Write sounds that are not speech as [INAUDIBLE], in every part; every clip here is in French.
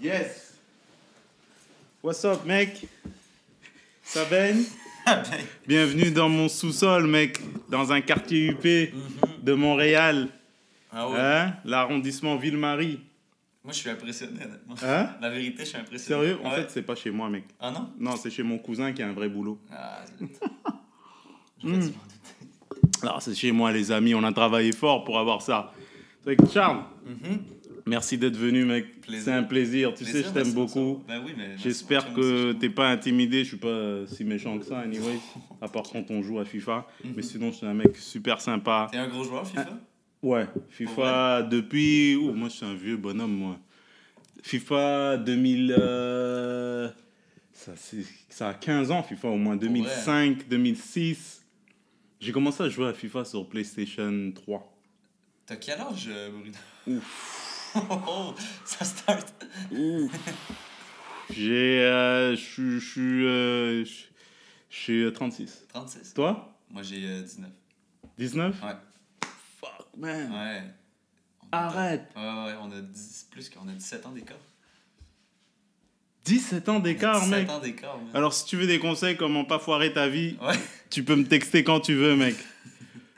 Yes. What's up, mec? Ça baigne? [LAUGHS] Bienvenue dans mon sous-sol, mec, dans un quartier UP de Montréal, Ah ouais. hein? l'arrondissement Ville-Marie. Moi, je suis impressionné, honnêtement. Hein? La vérité, je suis impressionné. Sérieux? En Ouais. fait, c'est pas chez moi, mec. Ah non? Non, c'est chez mon cousin qui a un vrai boulot. Ah, zut. [LAUGHS] Hmm. J'aurais dû m'en douter. Alors, c'est chez moi, les amis, on a travaillé fort pour avoir ça. Que, Charles, Mhm. Merci d'être venu, mec. C'est un plaisir. Tu sais, je t'aime beaucoup. Ben oui, J'espère que t'es pas intimidé, je suis pas si méchant que ça, anyway. [LAUGHS] À part quand on joue à FIFA. Mhm. Mais sinon, je suis un mec super sympa. T'es un gros joueur, FIFA? Ouais, FIFA depuis. Ouh, moi, je suis un vieux bonhomme, moi. FIFA 2000. euh, Ça, ça a 15 ans, FIFA, au moins. 2005, 2006. J'ai commencé à jouer à FIFA sur PlayStation 3. T'as quel âge, euh, Bruno? Ouf. Oh, ça start. J'ai. euh, Je suis. Je suis. euh, je- je suis euh, 36. 36. Toi? Moi, j'ai euh, 19. 19 Ouais. Fuck, man. Ouais. On a- Arrête. Ouais, ouais, on a 10, plus qu'on a 17 ans d'écart. 17 ans d'écart, 17 mec. ans d'écart, man. Alors, si tu veux des conseils comment pas foirer ta vie, Ouais. tu peux me texter quand tu veux, mec.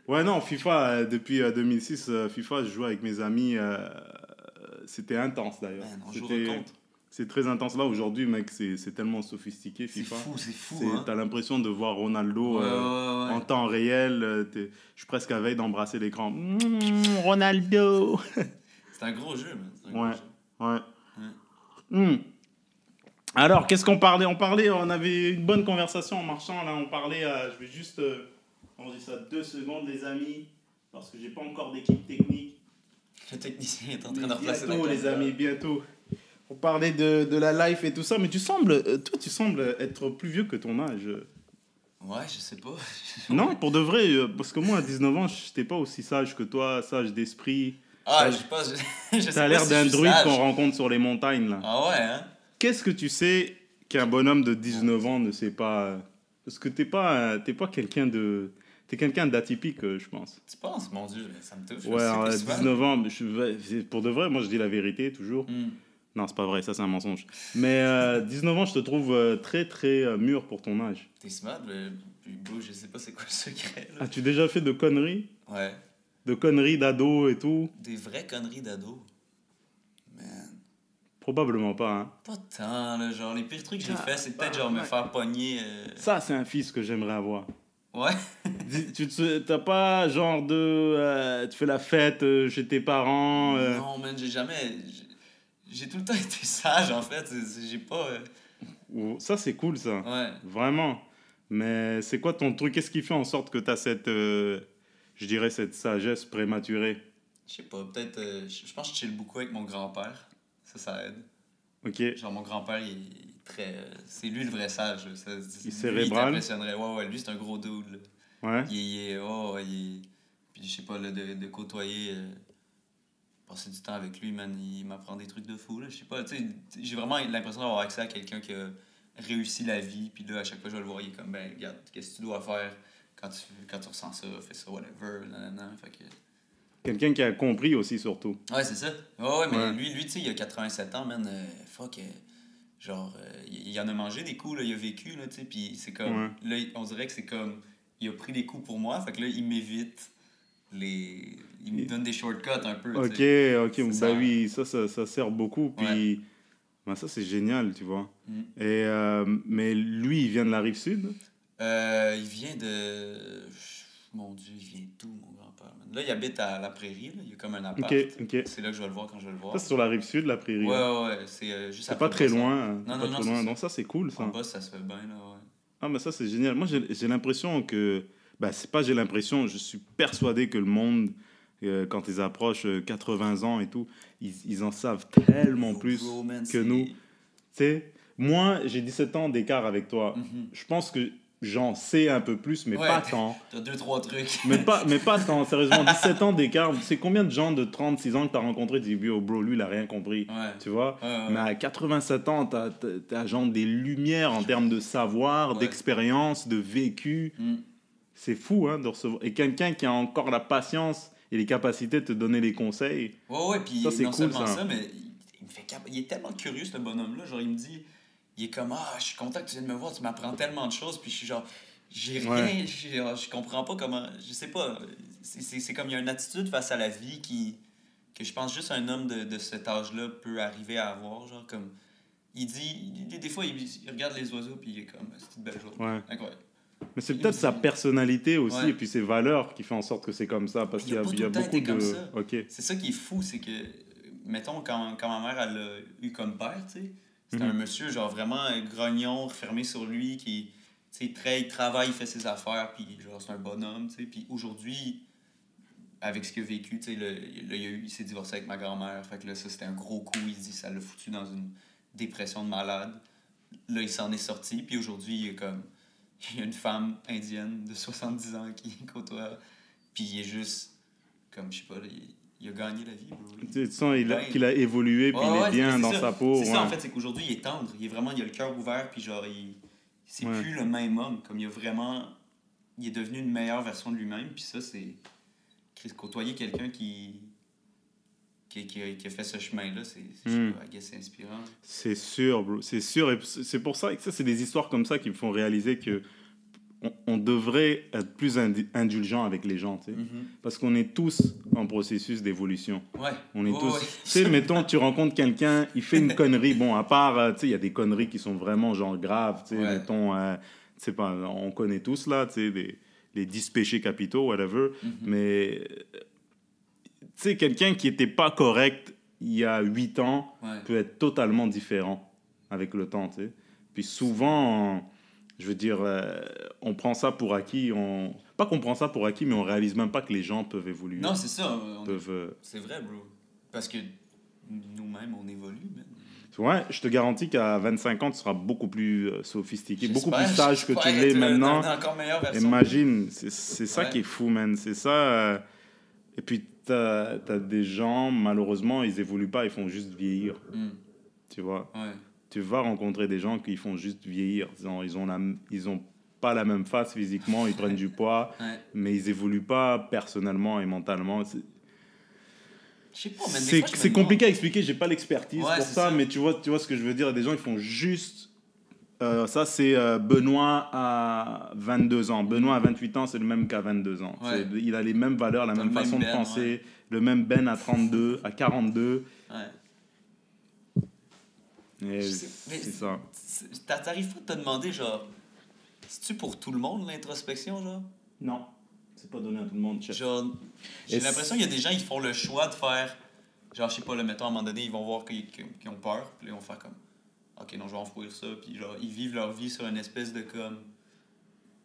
Ouais, non, FIFA, euh, depuis euh, 2006, euh, FIFA, je jouais avec mes amis. C'était intense d'ailleurs. C'est très intense. Là, aujourd'hui, mec, c'est tellement sophistiqué, C'est FIFA. fou, c'est fou, C'est- hein. T'as l'impression de voir Ronaldo Ouais, euh, ouais, ouais. en temps réel. euh, Je suis presque à veille d'embrasser l'écran. Mmh, Ronaldo [LAUGHS] C'est un gros jeu, un gros Ouais. jeu. Ouais. Hmm. Alors, qu'est-ce qu'on parlait? On parlait, on avait une bonne conversation en marchant. Là, on parlait. je vais juste. Euh, on dit ça deux secondes, les amis, parce que j'ai pas encore d'équipe technique. Le technicien est en train de replacer la bientôt, les amis, bientôt. On parlait de, de la life et tout ça, mais tu sembles, euh, toi, tu sembles être plus vieux que ton âge. Ouais, je sais pas. [LAUGHS] Non, pour de vrai, euh, parce que moi, à 19 ans, je n'étais pas aussi sage que toi, sage d'esprit. Ah, je sais pas. Je, [LAUGHS] T'as l'air si d'un druide qu'on rencontre sur les montagnes, là. Ah ouais, hein? Qu'est-ce que tu sais qu'un bonhomme de 19 ans ne sait pas? Parce que t'es pas, t'es pas quelqu'un de... T'es quelqu'un d'atypique, euh, je pense. Tu penses, mon Dieu, ça me touche. Ouais, alors, que à souvent- 19 ans, je, vais- c'est- pour de vrai, moi je dis la vérité toujours. Hmm. Non, c'est pas vrai, ça c'est un mensonge. Mais euh, 19 ans, je te trouve euh, très très euh, mûr pour ton âge. T'es smart, mais beau, je sais pas c'est quoi le secret. Là. As-tu déjà fait de conneries? Ouais. De conneries d'ado et tout? Des vraies conneries d'ado? Man. Probablement pas, hein. Pas tant, là. Genre, les pires trucs que j'ai Ah, fait, c'est peut-être genre me faire pogner. euh, Ça, c'est un fils que j'aimerais avoir. Ouais. [LAUGHS] Tu t'as pas genre de... euh, tu fais la fête euh, chez tes parents euh, Non, man, j'ai jamais. j'ai- tout le temps [LAUGHS] été sage, en fait. J'ai pas. Ça, c'est cool, ça. Ouais. Vraiment. Mais c'est quoi ton truc? Qu'est-ce qui fait en sorte que tu as cette, je dirais, cette sagesse prématurée? Je sais pas, peut-être. je pense que je chill beaucoup avec mon grand-père. Ça, ça aide. Ok. Genre, mon grand-père, il très. euh, C'est lui le vrai sage. là. Ça- lui, cérébral? t'impressionnerait. Ouais, ouais, lui, c'est un gros dude. Là. Ouais. Il, est- il est. Oh, il est- Puis, je sais pas, là, de, de côtoyer. euh, passer du temps avec lui, man, il m'apprend des trucs de fou. Là. Je sais pas, tu sais, j'ai vraiment l'impression d'avoir accès à quelqu'un qui a réussi la vie. Puis là, à chaque fois, je vais le voir, il est comme, ben, regarde, qu'est-ce que tu dois faire quand tu, quand tu ressens ça, fais ça, whatever. nanana. Fait que. Quelqu'un qui a compris aussi, surtout. Ouais, c'est ça. Ouais, ouais, mais Ouais. lui, lui tu sais, il a 87 ans, man. euh, fuck. euh, genre, euh, il, il en a mangé des coups, là, il a vécu, là, tu sais. Puis c'est comme. Ouais. Là, on dirait que c'est comme. Il a pris des coups pour moi, fait que là, il m'évite les. Il me donne des shortcuts un peu. Ok, sais. ok. Bah ça. oui, ça, ça, ça sert beaucoup. Puis, bah, ça, c'est génial, tu vois. Mm. Et, euh, mais lui, il vient de la rive sud? Euh, il vient de. Mon Dieu, il vient d'où, mon? Là, il habite à la prairie, là. il y a comme un appart. C'est là que je vais le voir quand je vais le voir. Ça, c'est sur la rive sud, la prairie. Ouais, ouais, ouais. C'est euh, juste C'est après pas très loin. hein. Non, C'est non, pas non, c'est loin. ça. Donc, ça, c'est cool, ça. En bas, ça se fait bien, là, ouais. Ah, mais ça, c'est génial. Moi, j'ai l'impression que. Bah, c'est pas j'ai l'impression, je suis persuadé que le monde, euh, quand ils approchent euh, 80 ans et tout, ils, ils en savent tellement plus que c'est- nous. Tu sais, moi, j'ai 17 ans d'écart avec toi. Mhm. Je pense que j'en sais un peu plus, mais Ouais. pas tant. [LAUGHS] T'as deux, trois trucs. Mais pas, [LAUGHS] mais pas tant, sérieusement. 17 ans d'écart, c'est combien de gens de 36 ans que tu as rencontrés Tu dis, oh, bro, lui, il a rien compris. Ouais. Tu vois? Ouais, mais à 87 ans, tu as, genre des lumières en termes de savoir, d'expérience, de vécu. Mm. C'est fou hein, de recevoir. Et quelqu'un qui a encore la patience et les capacités de te donner les conseils. Ouais, ouais, puis Ça, c'est non cool, seulement ça. ça, mais il- il me fait Il est tellement curieux, ce bonhomme-là. Genre, il me dit, il est comme, ah, je suis content que tu viennes me voir, tu m'apprends tellement de choses. Puis je suis genre, j'ai rien, je comprends pas comment, je sais pas. C'est comme, il y a une attitude face à la vie qui, que je pense juste un homme de, de cet âge-là peut arriver à avoir. Genre, comme, il dit, des fois, il, regarde les oiseaux, puis il est comme, c'est une belle journée. Incroyable. Mais c'est peut-être sa personnalité aussi et puis ses valeurs qui fait en sorte que c'est comme ça. Parce qu'il y a, y a beaucoup de. C'est ça qui est fou, c'est que, mettons, quand, quand ma mère elle a eu comme père, tu sais, c'était un mhm. monsieur, genre vraiment grognon, refermé sur lui, qui, tu sais, très, il travaille, il fait ses affaires, puis genre, c'est un bonhomme, tu sais. Puis aujourd'hui, avec ce qu'il a vécu, tu sais, là, il, il s'est divorcé avec ma grand-mère. Fait que là, ça, c'était un gros coup. Il dit, ça l'a foutu dans une dépression de malade. Là, il s'en est sorti, puis aujourd'hui, il est comme [LAUGHS] il y a une femme indienne de 70 ans qui [LAUGHS] côtoie, puis il est juste, comme, je sais pas, il, a gagné la vie. Tu sens il a, qu'il a évolué, puis il est bien dans sa peau. C'est ça, en fait, c'est qu'aujourd'hui, il est tendre. Il est vraiment, il a le cœur ouvert, puis genre, il, c'est plus le même homme. Comme il a vraiment, il est devenu une meilleure version de lui-même, puis ça, c'est. Côtoyer quelqu'un qui, qui, qui, a, qui, a, fait ce chemin-là, c'est hmm. inspirant. C'est sûr, bro. C'est sûr. Et c'est pour ça que ça, c'est des histoires comme ça qui me font réaliser que on, devrait être plus indulgent avec les gens, tu sais. Mm-hmm. Parce qu'on est tous en processus d'évolution. Ouais. On est tous... Tu sais, mettons, tu rencontres quelqu'un, il fait une [LAUGHS] connerie. Bon, à part, euh, tu sais, il y a des conneries qui sont vraiment, genre, graves, tu sais, mettons... Euh, pas, on connaît tous, là, tu sais, les 10 péchés capitaux, whatever. Mm-hmm. Mais tu sais, quelqu'un qui n'était pas correct il y a 8 ans peut être totalement différent avec le temps, tu sais. Puis souvent, je veux dire, euh, on prend ça pour acquis. On... Pas qu'on prend ça pour acquis, mais on réalise même pas que les gens peuvent évoluer. Non, c'est ça. Peuvent... Euh, c'est vrai, bro. Parce que nous-mêmes, on évolue. Ouais, je te garantis qu'à 25 ans, tu seras beaucoup plus euh, sophistiqué, beaucoup plus sage que tu l'es maintenant. Imagine, c'est ça qui est fou, man. C'est ça. Et puis, tu as, des gens, malheureusement, ils évoluent pas, ils font juste vieillir. Hmm. Tu vois? Tu vas rencontrer des gens qui font juste vieillir. Ils ont, ils ont, la, ils ont pas la même face physiquement, ils prennent du poids, [LAUGHS] mais ils évoluent pas personnellement et mentalement. C'est compliqué à expliquer, j'ai pas l'expertise pour ça, ça, mais tu vois, tu vois ce que je veux dire. Des gens, ils font juste euh, ça, c'est euh, Benoît à 22 ans. Benoît à 28 ans, c'est le même qu'à 22 ans. Il a les mêmes valeurs, la même, façon de ben, penser. Le même Ben à 32, à 42. Ouais. C'est ça. T'arrives pas à te demander, genre, c'est-tu pour tout le monde l'introspection, genre? Non, c'est pas donné à tout le monde. Genre, j'ai l'impression qu'il y a des gens, ils font le choix de faire, genre, je sais pas, le mettons à un moment donné, ils vont voir qu'ils ont peur, puis ils vont faire comme ok, non, je vais enfouir ça. Puis genre, ils vivent leur vie sur une espèce de comme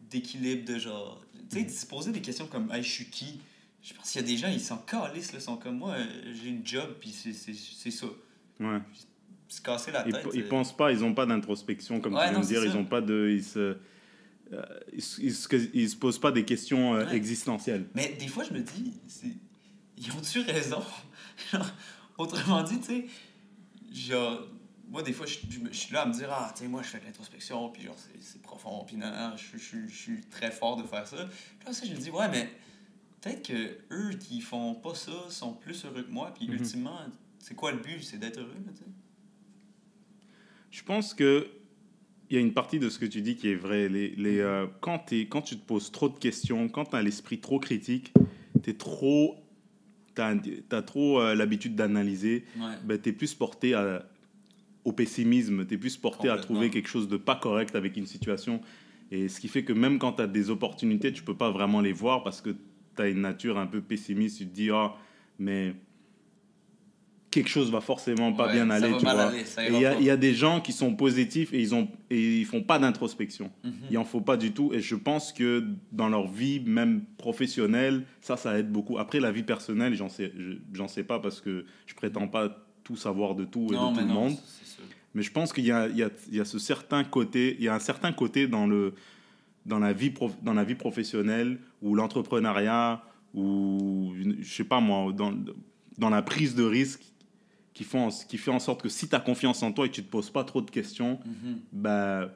d'équilibre de genre. Tu sais, de se poser des questions comme, hey, je suis qui? Je pense qu'il y a des gens, ils sont calissent, là, sont comme moi, j'ai une job, puis c'est ça. Ouais. Se casser la tête. Ils, ils pensent pas, ils ont pas d'introspection, comme tu viens de dire, ils ont pas de. Ils se. Euh, ils, se, posent pas des questions euh, existentielles. Mais des fois, je me dis, ils ont-tu raison? [LAUGHS] Autrement dit, tu sais, genre, moi, des fois, je, suis là à me dire, ah, tu sais, moi, je fais de l'introspection, puis genre, c'est profond, puis non, je, suis très fort de faire ça. Puis là, ça, je me dis, ouais, mais peut-être que eux qui font pas ça sont plus heureux que moi, puis mm-hmm. ultimement, c'est quoi le but? C'est d'être heureux, tu sais? Je pense que il y a une partie de ce que tu dis qui est vrai. Les, les, euh, quand, es, quand tu te poses trop de questions, quand tu as l'esprit trop critique, tu es trop tu as, trop euh, l'habitude d'analyser, ben, tu es plus porté à, au pessimisme, tu es plus porté à trouver quelque chose de pas correct avec une situation. Et ce qui fait que même quand tu as des opportunités, tu peux pas vraiment les voir parce que tu as une nature un peu pessimiste. Tu te dis, ah, mais quelque chose va forcément pas bien aller. Tu vois. il y, y, a des gens qui sont positifs et ils ont et ils font pas d'introspection. Mhm. Il en faut pas du tout. Et je pense que dans leur vie, même professionnelle, ça, ça aide beaucoup. Après, la vie personnelle, j'en sais, j'en sais pas parce que je prétends pas tout savoir de tout et de tout le monde. Mais je pense qu'il y, y, y a, ce certain côté, il y a un certain côté dans, le, dans, la, vie prof, dans la vie professionnelle ou l'entrepreneuriat ou, je sais pas moi, dans, dans la prise de risque qui, font, qui fait en sorte que si tu as confiance en toi et que tu te poses pas trop de questions, mhm. ben,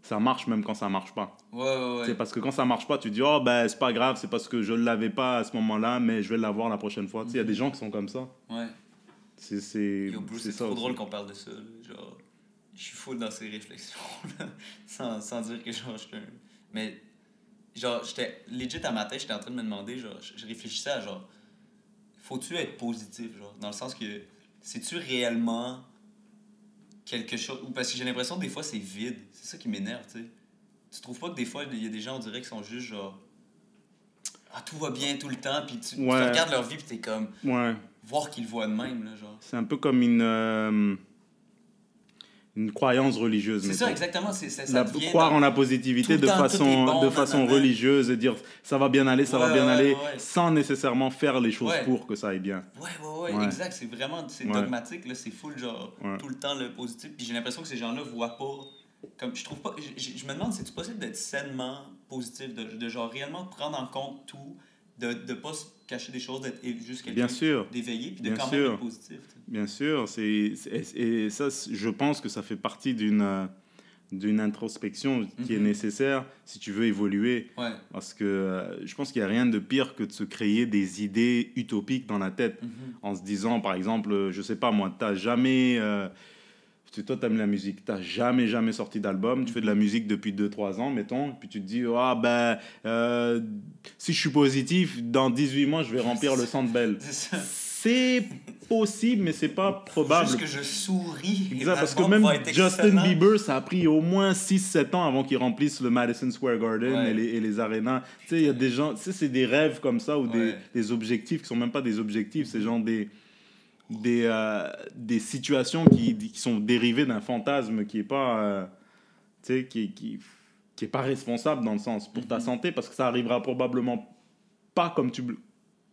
ça marche même quand ça marche pas. Ouais, C'est parce que quand ça marche pas, tu dis, oh, ben, c'est pas grave, c'est parce que je ne l'avais pas à ce moment-là, mais je vais l'avoir la prochaine fois. Il y a mhm. des gens qui sont comme ça. Ouais. C'est c'est c'est trop aussi. drôle qu'on parle de ça. Genre, je suis full dans ces réflexions, là, [LAUGHS] sans, sans dire que genre, un... Mais, genre, j'étais legit à ma tête, j'étais en train de me demander, genre, je, je réfléchissais à genre, faut-tu être positif, genre, dans le sens que, c'est-tu réellement quelque chose? Ou parce que j'ai l'impression que des fois c'est vide. C'est ça qui m'énerve, tu sais. Tu trouves pas que des fois il y a des gens, on dirait, qui sont juste genre. Ah, tout va bien tout le temps, puis tu, tu regardes leur vie, puis t'es comme. Ouais. Voir qu'ils le voient de même, là, genre. C'est un peu comme une, euh, une croyance religieuse. C'est ça, exactement. C'est, ça, ça La- croire dans- en la positivité de façon, bon, de façon nanana. religieuse et dire ça va bien aller, ça va bien ouais, aller, ouais, sans nécessairement faire les choses pour que ça aille bien. Ouais, ouais, ouais, exact. C'est vraiment c'est dogmatique, là. C'est full, genre, tout le temps le positif. Puis j'ai l'impression que ces gens-là voient pas. Comme, je trouve pas. Je me demande, c'est-tu possible d'être sainement positif, de, de genre réellement prendre en compte tout, de ne pas se cacher des choses, d'être juste quelqu'un d'éveillé, puis de Bien quand sûr. même être positif. tu bien sûr. C'est, et ça, je pense que ça fait partie d'une, euh, d'une introspection qui est Mhm. nécessaire si tu veux évoluer. Ouais. Parce que euh, je pense qu'il n'y a rien de pire que de se créer des idées utopiques dans la tête. Mhm. en se disant, par exemple, euh, je sais pas moi, t'as jamais. Euh, tu- toi, t'aimes la musique, t'as jamais, jamais sorti d'album, tu fais de la musique depuis 2-3 ans, mettons, puis tu te dis, ah ben, euh, si je suis positif, dans 18 mois, je vais remplir le centre belle. [LAUGHS] C'est possible, mais c'est pas probable. Juste que je souris. et Exact, parce que même Justin. Bieber, ça a pris au moins 6-7 ans avant qu'il remplisse le Madison Square Garden Ouais. et, les, et les arénas. Tu sais, il y a des gens, tu sais, c'est des rêves comme ça ou des, des objectifs qui sont même pas des objectifs, c'est genre des, des, euh, des situations qui, qui sont dérivées d'un fantasme qui est pas, euh, tu sais, qui, qui, qui est pas responsable dans le sens pour ta Mhm. santé parce que ça arrivera probablement pas comme tu,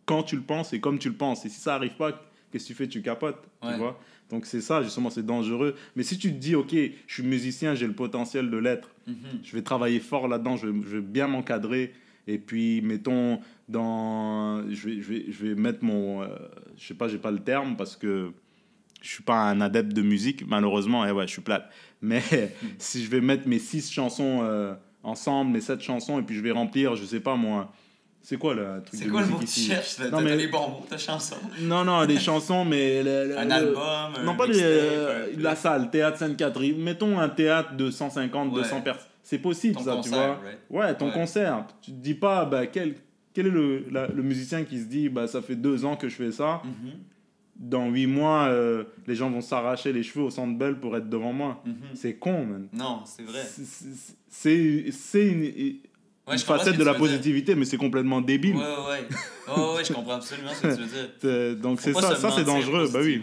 quand tu le penses et comme tu le penses. Et si ça arrive pas, qu'est-ce que tu fais? Tu capotes, Ouais. tu vois? Donc c'est ça, justement, c'est dangereux. Mais si tu te dis, ok, je suis musicien, j'ai le potentiel de l'être, Mhm. je vais travailler fort là-dedans, je vais bien m'encadrer, et puis mettons, dans, je, vais, je, vais, je vais mettre mon, euh, je sais pas, j'ai pas le terme parce que je suis pas un adepte de musique, malheureusement, et ouais, je suis plate. Mais [LAUGHS] si je vais mettre mes six chansons euh, ensemble, mes sept chansons, et puis je vais remplir, je sais pas moi, c'est quoi le truc C'est quoi le mot que tu cherches? Non, mais- les bons mots, ta chanson. Non, non, les [LAUGHS] chansons, mais... le- le- Un le- album, un non, pas les, euh, la salle, théâtre Sainte-Catherine. Mettons un théâtre de 150, Ouais. 200 personnes. C'est possible, Ton ça, tu vois. right? Ouais, ton Ouais. concert. Tu te dis pas, bah, quel, quel est le, la- le musicien qui se dit, bah, ça fait deux ans que je fais ça. Mhm. Dans huit mois, euh, les gens vont s'arracher les cheveux au centre belle pour être devant moi. Mhm. C'est con, man. Non, c'est vrai. C'est- une, une Ouais, ce facette de la dire. positivité, mais c'est complètement débile. Ouais, ouais, ouais. Je comprends absolument ce que tu veux dire. [LAUGHS] Euh, Donc c'est ça, ça c'est dangereux, bah oui.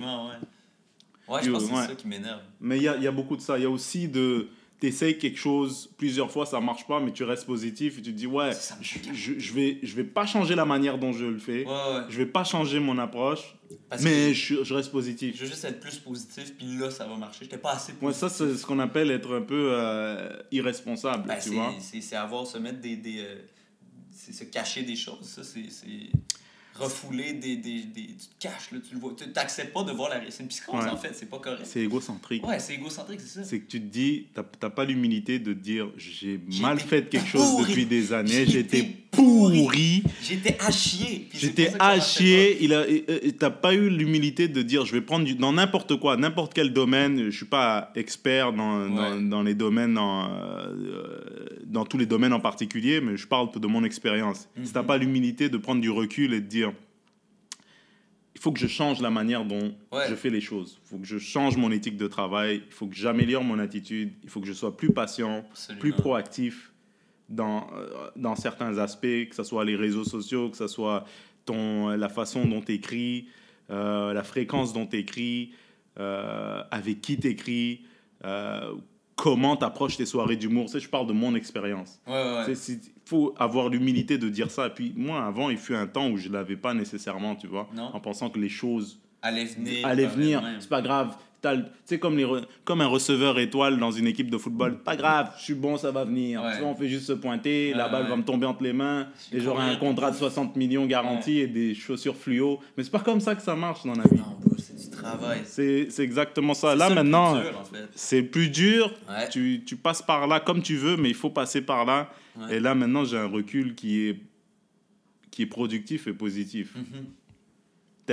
Ouais, ouais je pense que c'est ça qui m'énerve. Mais il y a, il y a beaucoup de ça. Il y a aussi de. T'essayes quelque chose plusieurs fois, ça marche pas, mais tu restes positif et tu te dis, ouais, Ça je, je, je vais, je vais pas changer la manière dont je le fais, Ouais, ouais. je vais pas changer mon approche, Parce mais je, je reste je positif. veux juste être plus positif, puis là, ça va marcher. J'étais pas assez positif. Ouais, ça, c'est ce qu'on appelle être un peu euh, irresponsable, Ben, tu c'est- vois. c'est avoir, se mettre des. des euh, c'est se cacher des choses, ça, c'est. C'est refouler des, des, des. Tu te caches, là, tu le vois. Tu t'acceptes pas de voir la. C'est une psychose, Ouais. en fait, c'est pas correct. C'est égocentrique. Ouais, c'est égocentrique, c'est ça. C'est que tu te dis, t'as t'as pas l'humilité de dire, j'ai mal fait quelque chose depuis des années, été pourri. J'étais à chier. J'étais à chier. Il a, t'as pas eu l'humilité de dire, je vais prendre du, dans n'importe quoi, n'importe quel domaine. Je suis pas expert dans, dans, Ouais. dans les domaines, dans, euh, dans tous les domaines en particulier, mais je parle de mon expérience. Si t'as Mhm. pas l'humilité de prendre du recul et de dire, il faut que je change la manière dont Ouais. je fais les choses. Il faut que je change mon éthique de travail. Il faut que j'améliore mon attitude. Il faut que je sois plus patient, Absolument. plus proactif dans, euh, dans certains aspects, que ce soit les réseaux sociaux, que ce soit ton, la façon dont tu écris, euh, la fréquence dont tu écris, euh, avec qui tu écris, comment tu approches tes soirées d'humour. Tu sais, je parle de mon expérience. Ouais, ouais, ouais. Il faut avoir l'humilité de dire ça. Et puis moi, avant, il fut un temps où je ne l'avais pas nécessairement, tu vois, Non. en pensant que les choses Allait venir. allaient venir. C'est pas grave. Sais, comme, les re- comme un receveur étoile dans une équipe de football. Pas grave, je suis bon, ça va venir. Ouais. Tu vois, on fait juste se pointer, la balle ouais. va me tomber entre les mains, et j'aurai un contrat de 60 millions garanti et des chaussures fluo. Mais c'est pas comme ça que ça marche dans la vie. Non, c'est du travail. C'est c'est exactement ça. Là, ça maintenant, dur, en fait. c'est plus dur. Tu, tu passes par là comme tu veux, mais il faut passer par là. Et là, maintenant, j'ai un recul qui est, qui est productif et positif. Mhm.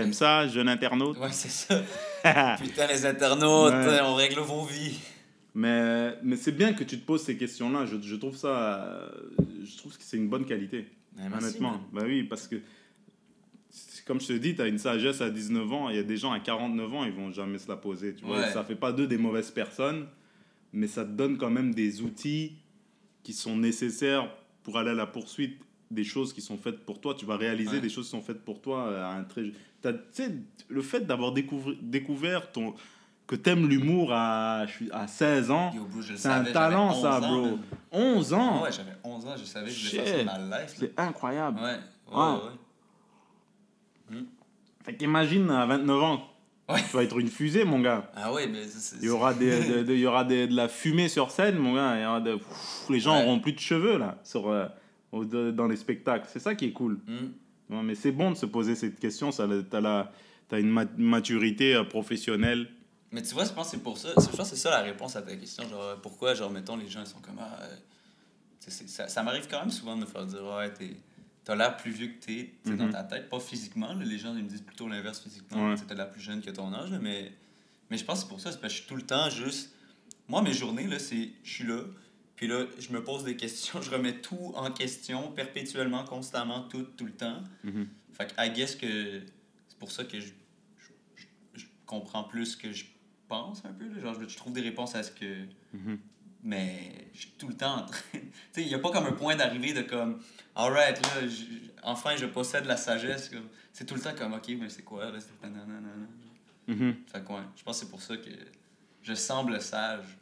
T'aimes ça, jeune internaute? Ouais, c'est ça. [LAUGHS] Putain, les internautes, on règle vos vies. Mais, mais c'est bien que tu te poses ces questions-là. Je, je, trouve ça. Je trouve que c'est une bonne qualité. honnêtement. bah oui, parce que. Comme je te dis, tu as une sagesse à 19 ans. Il y a des gens à 49 ans, ils vont jamais se la poser. Tu vois? Ça fait pas d'eux des mauvaises personnes, mais ça te donne quand même des outils qui sont nécessaires pour aller à la poursuite des choses qui sont faites pour toi. Tu vas réaliser des choses qui sont faites pour toi à un très. le fait d'avoir découvert, découvert ton que t'aimes l'humour à, à 16 ans, c'est un talent, ça, bro. 11 ans? ouais, j'avais 11 ans, je savais que je voulais faire ça ma life. C'est incroyable. Ouais, ouais, ouais. Hmm. Fait qu'imagine, à 29 ans, tu vas être une fusée, mon gars. Ah ouais, mais c'est... Il y aura, des, de, il y aura des, de la fumée sur scène, mon gars. Il y aura de, les gens n'auront plus de cheveux, là, sur, euh, dans les spectacles. C'est ça qui est cool. Non, mais c'est bon de se poser cette question. Tu as, as une maturité euh, professionnelle mais tu vois, je pense que c'est pour ça. Je pense c'est ça la réponse à ta question. Genre, pourquoi, genre, mettons, les gens ils sont comme. Ah, euh, ça, ça m'arrive quand même souvent de me faire dire, ouais, t'as l'air plus vieux que t'es es dans mhm. ta tête. Pas physiquement, les gens ils me disent plutôt l'inverse physiquement. Ouais. T'as l'air plus jeune que ton âge, mais, mais je pense que c'est pour ça. C'est parce que je suis tout le temps juste. Moi, mes journées, là, c'est. Je suis là, puis là, je me pose des questions, [LAUGHS] je remets tout en question perpétuellement, constamment, tout, tout le temps. Mhm. Fait que, I guess que c'est pour ça que je, je, je comprends plus que je pense un peu. Genre, je, trouve des réponses à ce que. Mhm. Mais je suis tout le temps en train. [LAUGHS] tu sais, il n'y a pas comme un point d'arrivée de comme. Alright, là, enfin, je possède la sagesse. C'est tout le temps comme, ok, mais c'est quoi, là? C'est. Mm Fait que, je pense que c'est pour ça que je semble sage.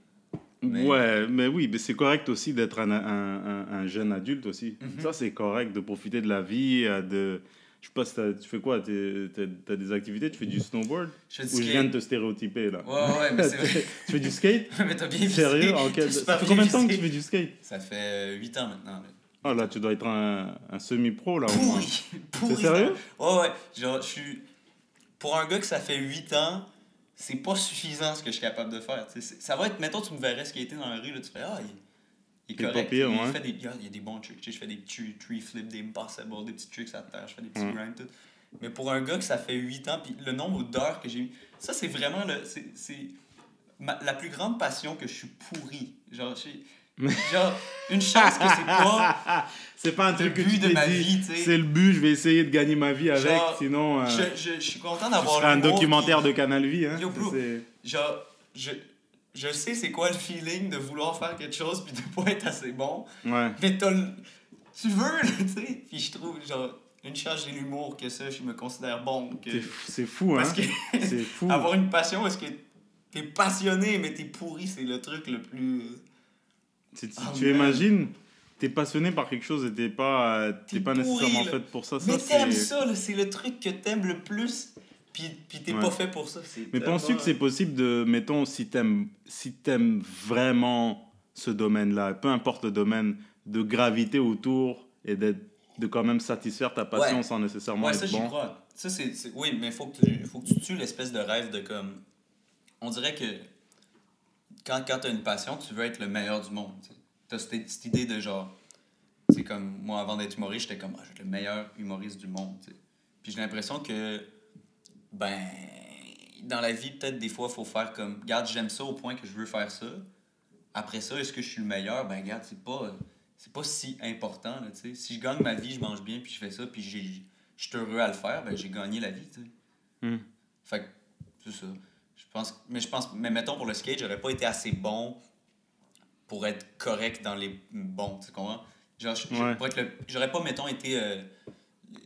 Ouais, mais oui, mais c'est correct aussi d'être un, un, un, jeune adulte aussi. Mhm. Ça, c'est correct de profiter de la vie, euh, de je sais pas, si tu fais quoi Tu as des activités Tu fais du snowboard? Je Ou je viens de te stéréotyper là Ouais, ouais, mais c'est [LAUGHS] vrai. tu fais du skate? [LAUGHS] Mais t'as bien Sérieux? Ça fait combien de temps que tu fais du skate? Ça fait 8 ans maintenant. Ah là, tu dois être un, un semi-pro là. Pourri [LAUGHS] C'est sérieux? Ouais, ouais. Genre, je suis. Pour un gars que ça fait 8 ans, c'est pas suffisant ce que je suis capable de faire. ça va être, mettons, tu me verrais skater dans la rue, là, tu fais, ah, il est correct. il, fait des, il, y a, des bons tricks. Je fais des tree flips, des impossible, des petits tricks à terre, je fais des petits mm. grinds, tout. Mais pour un gars que ça fait 8 ans, puis le nombre d'heures que j'ai eu, ça c'est vraiment le, c'est, la plus grande passion que je suis pourri. Genre, [LAUGHS] genre une chance que c'est pas [LAUGHS] c'est pas un truc le but de ma vie c'est le but je vais essayer de gagner ma vie avec sinon euh, je, je, je, suis content d'avoir un documentaire de Canal Vie hein, genre je je sais c'est quoi le feeling de vouloir faire quelque chose puis de [LAUGHS] pas être assez bon. Ouais. Mais tu veux, tu sais. Puis je trouve, genre, une charge j'ai l'humour que ça, je me considère bon. C'est fou, hein? c'est fou. avoir une passion parce que t'es passionné, mais t'es pourri, c'est le truc le plus. Tu, tu, oh, imagines, t'es passionné par quelque chose et t'es pas, t'es pas nécessairement fait pour ça. Mais t'aimes ça, c'est le truc que t'aimes le plus puis, puis t'es pas fait pour ça. Mais penses-tu que c'est possible de, mettons, si t'aimes si aimes vraiment ce domaine-là, peu importe le domaine, de graviter autour et de quand même satisfaire ta passion sans nécessairement ouais, être ça, bon? crois. Ça, c'est, oui, mais il faut, que tu, faut que tu tues l'espèce de rêve de comme... On dirait que quand, quand tu as une passion, tu veux être le meilleur du monde. Tu as cette, cette, idée de genre... C'est comme moi, avant d'être humoriste, j'étais comme, ah, je être le meilleur humoriste du monde. Puis j'ai l'impression que ben, dans la vie, peut-être des fois, il faut faire comme, regarde, j'aime ça au point que je veux faire ça. Après ça, est-ce que je suis le meilleur? Ben, regarde, c'est pas, c'est pas si important, là, tu sais. Si je gagne ma vie, je mange bien, puis je fais ça, puis je suis heureux à le faire, ben, j'ai gagné la vie, tu sais. Hmm. Fait que, c'est ça. Je pense, mais je pense, mais mettons pour le skate, j'aurais pas été assez bon pour être correct dans les bons, tu comprends? Genre, j'aurais pas, mettons, été. Euh,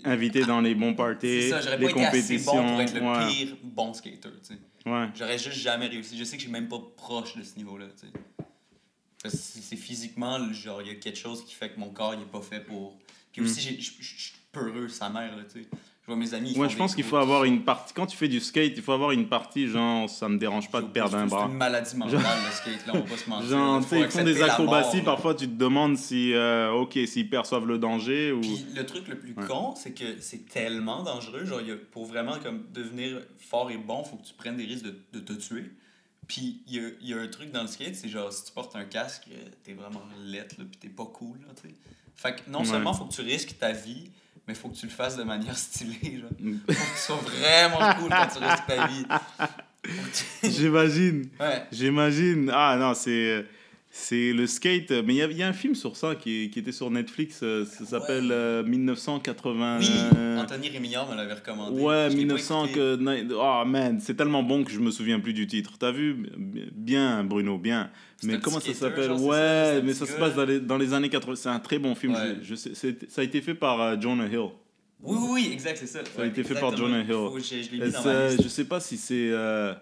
invité dans les bons parties, ça, les pas compétitions. Été assez bon pour être le pire bon skater, tu sais. Ouais. J'aurais juste jamais réussi. Je sais que je suis même pas proche de ce niveau-là, tu sais. C'est physiquement, genre, il y a quelque chose qui fait que mon corps, il est pas fait pour... Puis aussi, mm. je suis peureux, sa mère, là, tu sais mes amis. Moi, je pense qu'il faut avoir une partie. Quand tu fais du skate, il faut avoir une partie, genre, ça me dérange pas de perdre un bras. C'est une maladie mentale, le skate, là, on va pas se mentir. Genre, tu ils font des acrobaties, parfois tu te demandes si, euh, ok, s'ils perçoivent le danger ou. Puis le truc le plus con, c'est que c'est tellement dangereux. Genre, pour vraiment comme devenir fort et bon, faut que tu prennes des risques de, de te tuer. Puis il y a, y a, un truc dans le skate, c'est genre, si tu portes un casque, t'es vraiment lettre, là, puis t'es pas cool, là, tu sais. Fait que non seulement faut que tu risques ta vie, mais faut que tu le fasses de manière [LAUGHS] stylée. Genre. Faut que tu sois vraiment cool quand tu risques ta vie. [LAUGHS] J'imagine. Ouais. J'imagine. Ah non, c'est. C'est le skate, mais il y, a- il y a un film sur ça qui, qui était sur Netflix, euh, ça s'appelle Ouais. euh, 1980. Oui, Anthony Rémillard me l'avait recommandé. Ouais, Je l'ai pas 1900 écouté. que. Oh man, c'est tellement bon que je me souviens plus du titre. T'as vu? Bien, Bruno, bien. Mais comment ça s'appelle? ça, Ouais, mais ça se passe dans les, dans les années 80. C'est un très bon film. Ouais. Je, je sais, c'est- ça a été fait par euh, Jonah Hill. Oui, oui, oui, exact, c'est ça. Ça a été fait par Jonah Hill. Faut- je je l'ai Et mis dans ça, ma liste. je sais pas si c'est euh,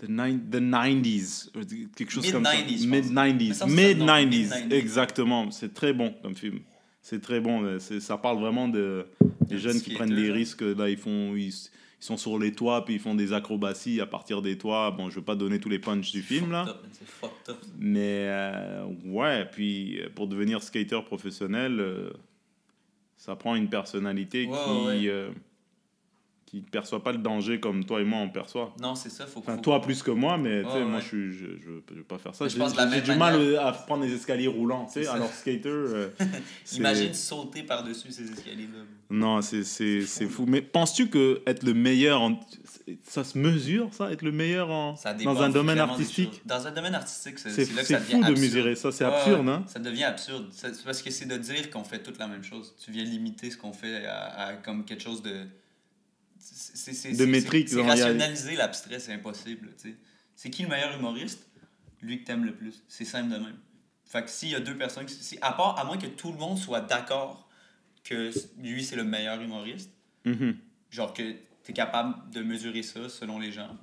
the, nine- the 90s, euh, quelque chose comme ça. Mid-90s, je Mid pense. 90s. Mais ça, c'est ça, non, Mid-90s, mid-90s. exactement. C'est très bon comme film. C'est très bon. euh, c'est- Ça parle vraiment de des Un jeunes qui prennent des risques. Là, ils font, ils, ils sont sur les toits puis ils font des acrobaties à partir des toits. Bon, je veux pas donner tous les punchs du film là. Up, up. Mais euh, ouais, puis pour devenir skater professionnel, euh, ça prend une personnalité qui ouais. euh, qui ne perçoit pas le danger comme toi et moi on perçoit. Non, c'est ça, faut Enfin, faut- toi plus que moi, mais tu sais, Ouais, moi je je, je, je veux pas faire ça. J'ai de du mal euh, à prendre les escaliers roulants, tu sais. Alors skater, euh, [LAUGHS] Imagine sauter par-dessus ces escaliers-là. Non, c'est c'est c'est fou. fou. Mais penses-tu que être le meilleur, en... ça se mesure ça, être le meilleur en... Dans un domaine artistique? Dans un domaine artistique, c'est là que ça devient fou de absurde. mesurer ça, c'est Ouais, absurde, hein? Ça devient absurde. Parce que c'est de dire qu'on fait toute la même chose. Tu viens limiter ce qu'on fait à, à comme quelque chose de. De métrique, C'est rationaliser l'abstrait, c'est impossible. C'est qui le meilleur humoriste? Lui que t'aimes le plus. C'est simple de même. Fait que s'il y a deux personnes, qui- si- à part, à moins que tout le monde soit d'accord que lui c'est le meilleur humoriste, Mhm. genre que tu es capable de mesurer ça selon les gens,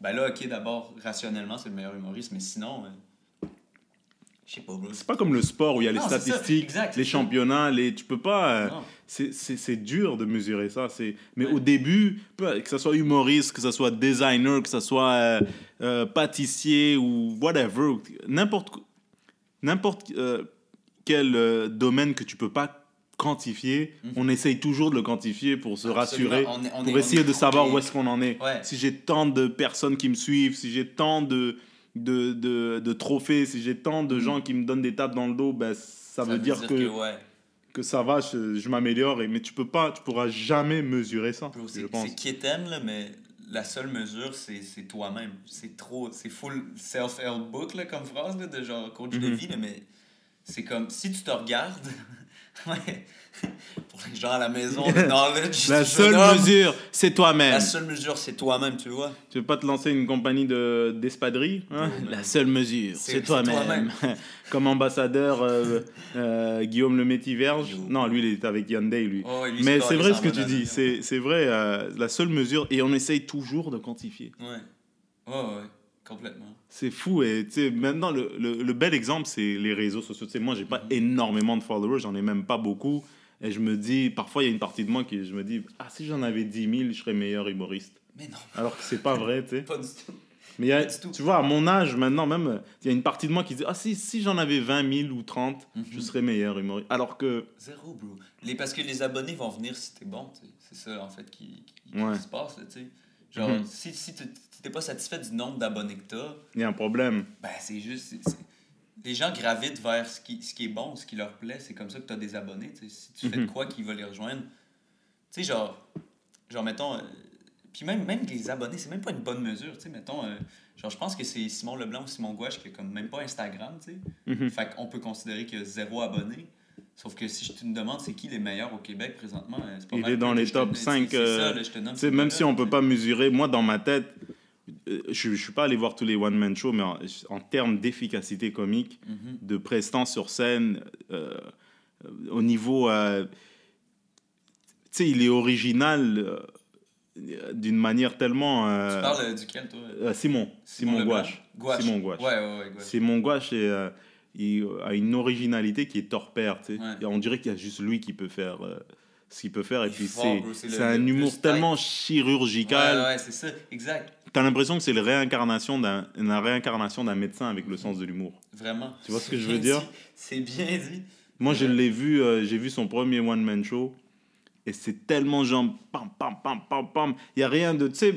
ben là, ok, d'abord, rationnellement, c'est le meilleur humoriste, mais sinon, euh, je sais pas, bro. C'est pas comme le sport où il y a les Non, statistiques, exact, les championnats, les... tu peux pas. euh, c'est- C'est c'est dur de mesurer ça. c'est- Mais Ouais. au début, que ce soit humoriste, que ce soit designer, que ce soit euh, euh, pâtissier ou whatever, n'importe n'importe euh, quel domaine que tu peux pas quantifier, Mhm. on essaye toujours de le quantifier pour se Absolument. rassurer, On est- on pour est- essayer de savoir où est-ce qu'on en est. Ouais. Si j'ai tant de personnes qui me suivent, si j'ai tant de, de, de, de trophées, si j'ai tant de Mhm. gens qui me donnent des tapes dans le dos, ben, ça, veut dire, que, ouais. que ça va, je, je m'améliore. Mais tu peux pas, tu pourras jamais mesurer ça, c'est qui là, mais la seule mesure, c'est toi-même. C'est trop, c'est full self-help book, là, comme phrase, là, de genre coach de Mhm. vie, là, mais c'est comme, si tu te regardes, [LAUGHS] ouais, [LAUGHS] pour les gens à la maison, le [LAUGHS] knowledge, La seule homme, mesure, c'est toi-même. La seule mesure, c'est toi-même, tu vois. Tu veux pas te lancer une compagnie de- d'espadrilles hein? Oh. La seule mesure, C'est- toi-même. [LAUGHS] Comme ambassadeur, euh, euh, Guillaume le Métiverge. Non, lui, il est avec Hyundai, lui. Oh, lui, Mais c'est vrai ce que tu dis, c'est c'est vrai, euh, la seule mesure, et on essaye toujours de quantifier. Ouais. Ouais, ouais, complètement. C'est fou, et tu sais, maintenant, le, le, le bel exemple, c'est les réseaux sociaux. Tu sais, moi, j'ai pas énormément de followers, j'en ai même pas beaucoup, et je me dis, parfois, il y a une partie de moi qui, je me dis, ah, si j'en avais 10 000, je serais meilleur humoriste. Mais non, Alors que c'est pas vrai, tu sais. pas du tout. Mais il y a, tu vois, à mon âge, maintenant, même, il y a une partie de moi qui dit, ah, si, si j'en avais 20 000 ou 30, je Mhm. serais meilleur humoriste. Alors que, Zéro, bro. Les, parce que les abonnés vont venir si t'es bon, tu sais. C'est ça, en fait, qui, qui, Ouais. qui se passe, tu sais. Genre, Mhm. si, si tu- t'es pas satisfait du nombre d'abonnés que t'as, il y a un problème. ben c'est juste... Les gens gravitent vers ce qui, ce qui est bon, ce qui leur plaît. C'est comme ça que t'as des abonnés, tu sais. Si tu fais de Mhm. quoi qui va les rejoindre. Tu sais, genre... Genre, mettons... euh, puis même, même les abonnés, c'est même pas une bonne mesure, tu sais. Mettons... euh, genre, je pense que c'est Simon Leblanc ou Simon Gouache qui a comme même pas Instagram, tu sais. Mhm. Fait qu'on peut considérer qu'il y a zéro abonné. Sauf que si je te demande c'est qui les meilleurs au Québec présentement, euh, c'est pas Il mal est dans les top c'est- 5, C'est ça, là, je te nomme Tu sais, ces même si on peut tu pas mesurer, moi, dans ma tête, je ne suis pas allé voir tous les one-man shows, mais en, en termes d'efficacité comique, Mhm. de prestance sur scène, euh, euh, au niveau... euh, tu sais, il est original euh, d'une manière tellement... euh, Tu parles euh, duquel, toi euh, Simon, Simon? Gouache. Gouache. Simon Gouache. Ouais, ouais, ouais. Gouache. Simon Gouache est, euh, il a une originalité qui est torpère. tu sais. Ouais. Et on dirait qu'il y a juste lui qui peut faire euh, ce qu'il peut faire. Et Il puis c'est un humour tellement chirurgical. Ouais, ouais, c'est ça, exact. T'as l'impression que c'est la réincarnation d'un la réincarnation d'un médecin avec le sens de l'humour. Vraiment. Tu vois ce que je veux dire? dit. C'est bien dit. Moi, je Ouais. l'ai vu, euh, j'ai vu son premier one man show et c'est tellement genre pam pam pam pam pam. Il y a rien de, tu sais,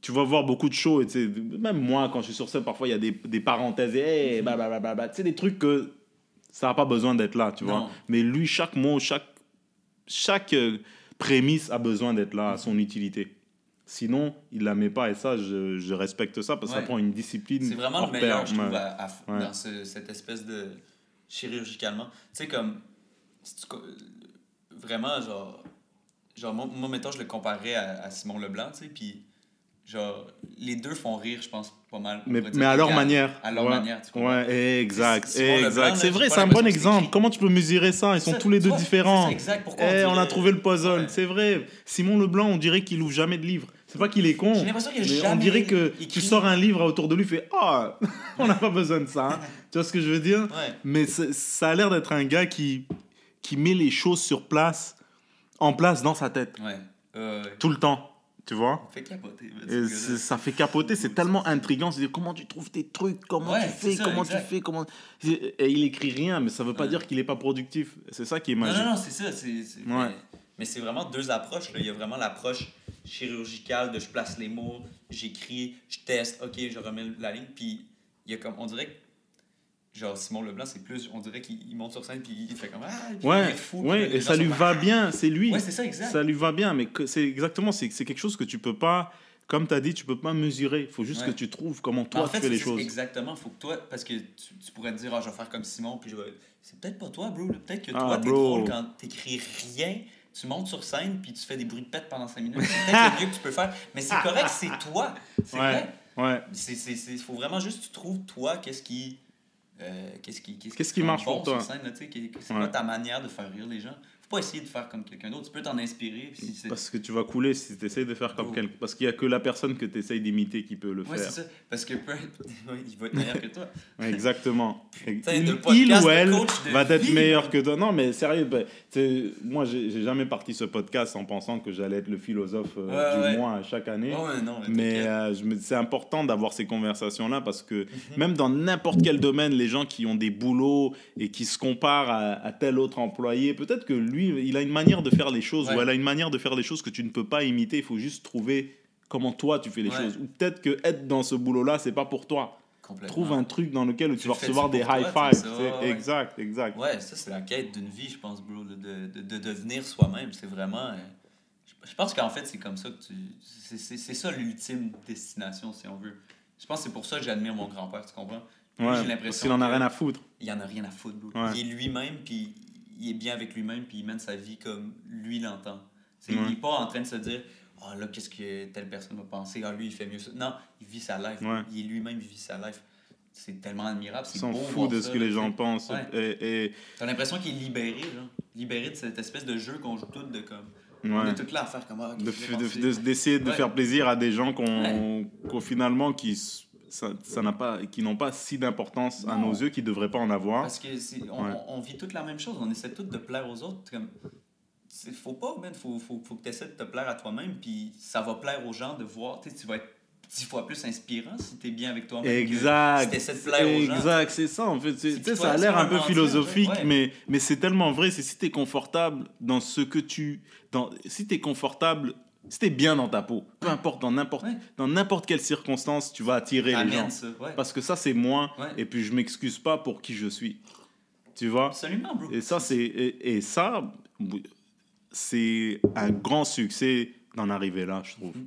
tu vas voir beaucoup de shows et même moi quand je suis sur scène, parfois il y a des, des parenthèses et hey, bah, bah, bah, bah, bah. tu sais des trucs que ça n'a pas besoin d'être là, tu vois. Non. Mais lui, chaque mot, chaque chaque euh, prémisse a besoin d'être là à son utilité. Sinon, il la met pas et ça, je, je respecte ça parce que ça prend une discipline. C'est vraiment hors le meilleur, pair. je trouve, Ouais. à- à- Ouais. dans ce- cette espèce de chirurgicalement. Tu sais, comme. vraiment, genre. Genre, moi, moi, mettons, je le comparais à, à Simon Leblanc, tu sais, puis. Genre, les deux font rire, je pense, pas mal. Mais, à leur manière. À leur Ouais. manière, tu comprends? Ouais, exact, C'est vrai, c'est un bon exemple. Comment tu peux mesurer ça? Ils sont Ça, tous les deux vois, différents. c'est exact, pourquoi Eh, on, dirait- a trouvé le puzzle, Ouais. c'est vrai. Simon Leblanc, on dirait qu'il ouvre jamais de livre. C'est pas qu'il est con. J'ai l'impression qu'il a mais on jamais dirait que tu sors un livre autour de lui, fait Ah, [LAUGHS] on n'a pas besoin de ça. hein. [LAUGHS] tu vois ce que je veux dire? Ouais. Mais ça a l'air d'être un gars qui, qui met les choses sur place, en place dans sa tête, Ouais. Euh, tout le temps. Tu vois? Fait capoter. et ça fait capoter, c'est tellement intriguant. C'est comment tu trouves tes trucs, comment Ouais, tu fais, ça, comment exact. tu fais, comment. Et il écrit rien, mais ça veut pas Ouais. dire qu'il est pas productif. C'est ça qui est magique. non, non, c'est ça. Ouais. Mais, mais c'est vraiment deux approches. Là. Il y a vraiment l'approche chirurgicale de je place les mots, j'écris, je teste, ok, je remets la ligne. Puis il y a comme, on dirait que, genre Simon Leblanc, c'est plus, on dirait qu'il il monte sur scène puis il fait comme, ah, puis il Ouais, est fou. ouais, et ça lui va [LAUGHS] bien, c'est lui. Ouais, c'est ça, exact. ça lui va bien, mais c'est exactement, c'est quelque chose que tu peux pas, comme tu as dit, tu peux pas mesurer. Il faut juste Ouais. que tu trouves comment toi en fait, tu fais les choses. Exactement, faut que toi, parce que tu, tu pourrais te dire, ah, je vais faire comme Simon, puis je vais. C'est peut-être pas toi, bro. Peut-être que Ah, toi, t'es drôle quand t'écris rien. Tu montes sur scène, puis tu fais des bruits de pète pendant 5 minutes. C'est peut-être le mieux que tu peux faire. Mais c'est correct, c'est [LAUGHS] toi. C'est Ouais. vrai. Ouais. C'est, c'est- faut vraiment juste que tu trouves, toi, qu'est-ce qui. euh, qu'est-ce qui, qu'est-ce te qui rend marche bon pour toi? c'est Ouais. quoi ta manière de faire rire les gens? Pas essayer de faire comme quelqu'un d'autre. Tu peux t'en inspirer. si. Parce que tu vas couler si tu essayes de faire comme Oh. quelqu'un. Parce qu'il y a que la personne que tu essayes d'imiter qui peut le Ouais, faire. c'est ça. Parce que peu... [LAUGHS] il va être meilleur que toi. Exactement. [LAUGHS] Putain, il, ou elle va être meilleur que toi. Non, mais sérieux, ben, moi, j'ai jamais parti ce podcast en pensant que j'allais être le philosophe euh, Ouais, du ouais. mois chaque année. Oh, mais euh, c'est important d'avoir ces conversations-là parce que Mhm. même dans n'importe quel domaine, les gens qui ont des boulots et qui se comparent à, à tel autre employé, peut-être que lui, il a une manière de faire les choses Ouais. ou elle a une manière de faire les choses que tu ne peux pas imiter. Il faut juste trouver comment toi tu fais les Ouais. choses. Ou peut-être que être dans ce boulot-là, c'est pas pour toi. Trouve un truc dans lequel tu, Tu vas recevoir des high fives. ouais. Exact, exact. Ouais, ça, c'est la quête d'une vie, je pense, bro, de, de, de devenir soi-même. C'est vraiment. euh, je- pense qu'en fait, c'est comme ça que tu. C'est ça l'ultime destination, si on veut. Je pense que c'est pour ça que j'admire mon grand-père, tu comprends? Ouais, j'ai parce l'impression qu'il en a rien à foutre. Il en a rien à foutre, bro. Ouais. Il est lui-même, puis il est bien avec lui-même, puis il mène sa vie comme lui l'entend. Ouais. Il est pas en train de se dire Ah là, qu'est-ce que telle personne va penser? Ah, lui, il fait mieux ça. Non, il vit sa life. Ouais. Il est lui-même, il vit sa life. C'est tellement admirable. Il C'est s'en beau fout voir de ça, ce que là, les gens pensent. Ouais. Et, et- T'as l'impression qu'il est libéré, genre. Libéré de cette espèce de jeu qu'on joue tous de comme. On est là à faire comme ah, de que vous de- de- d'essayer de, Ouais. faire plaisir à des gens qu'on qu'on finalement qui ça ça n'a pas qui n'ont pas si d'importance à nos yeux qui devraient pas en avoir Parce que on, Ouais. on, vit toute la même chose. On essaie tous de plaire aux autres. Comme, faut pas, man. Faut, faut, faut que tu essaies de te plaire à toi-même. Puis ça va plaire aux gens de voir. Tu vas être dix fois plus inspirant si tu es bien avec toi-même. que exact si t'essaies de plaire aux gens. exact c'est ça en fait tu sais, que ça a l'air un peu philosophique ouais. mais mais c'est tellement vrai c'est si tu es confortable dans ce que tu dans si tu es confortable si bien dans ta peau peu importe dans n'importe Ouais. dans n'importe quelle circonstance tu vas attirer les Amène gens. Ouais. parce que ça c'est moi Ouais. et puis je m'excuse pas pour qui je suis tu vois? Absolument, bro. Et ça, c'est et, et ça, c'est un grand succès d'en arriver là, je trouve. Mhm.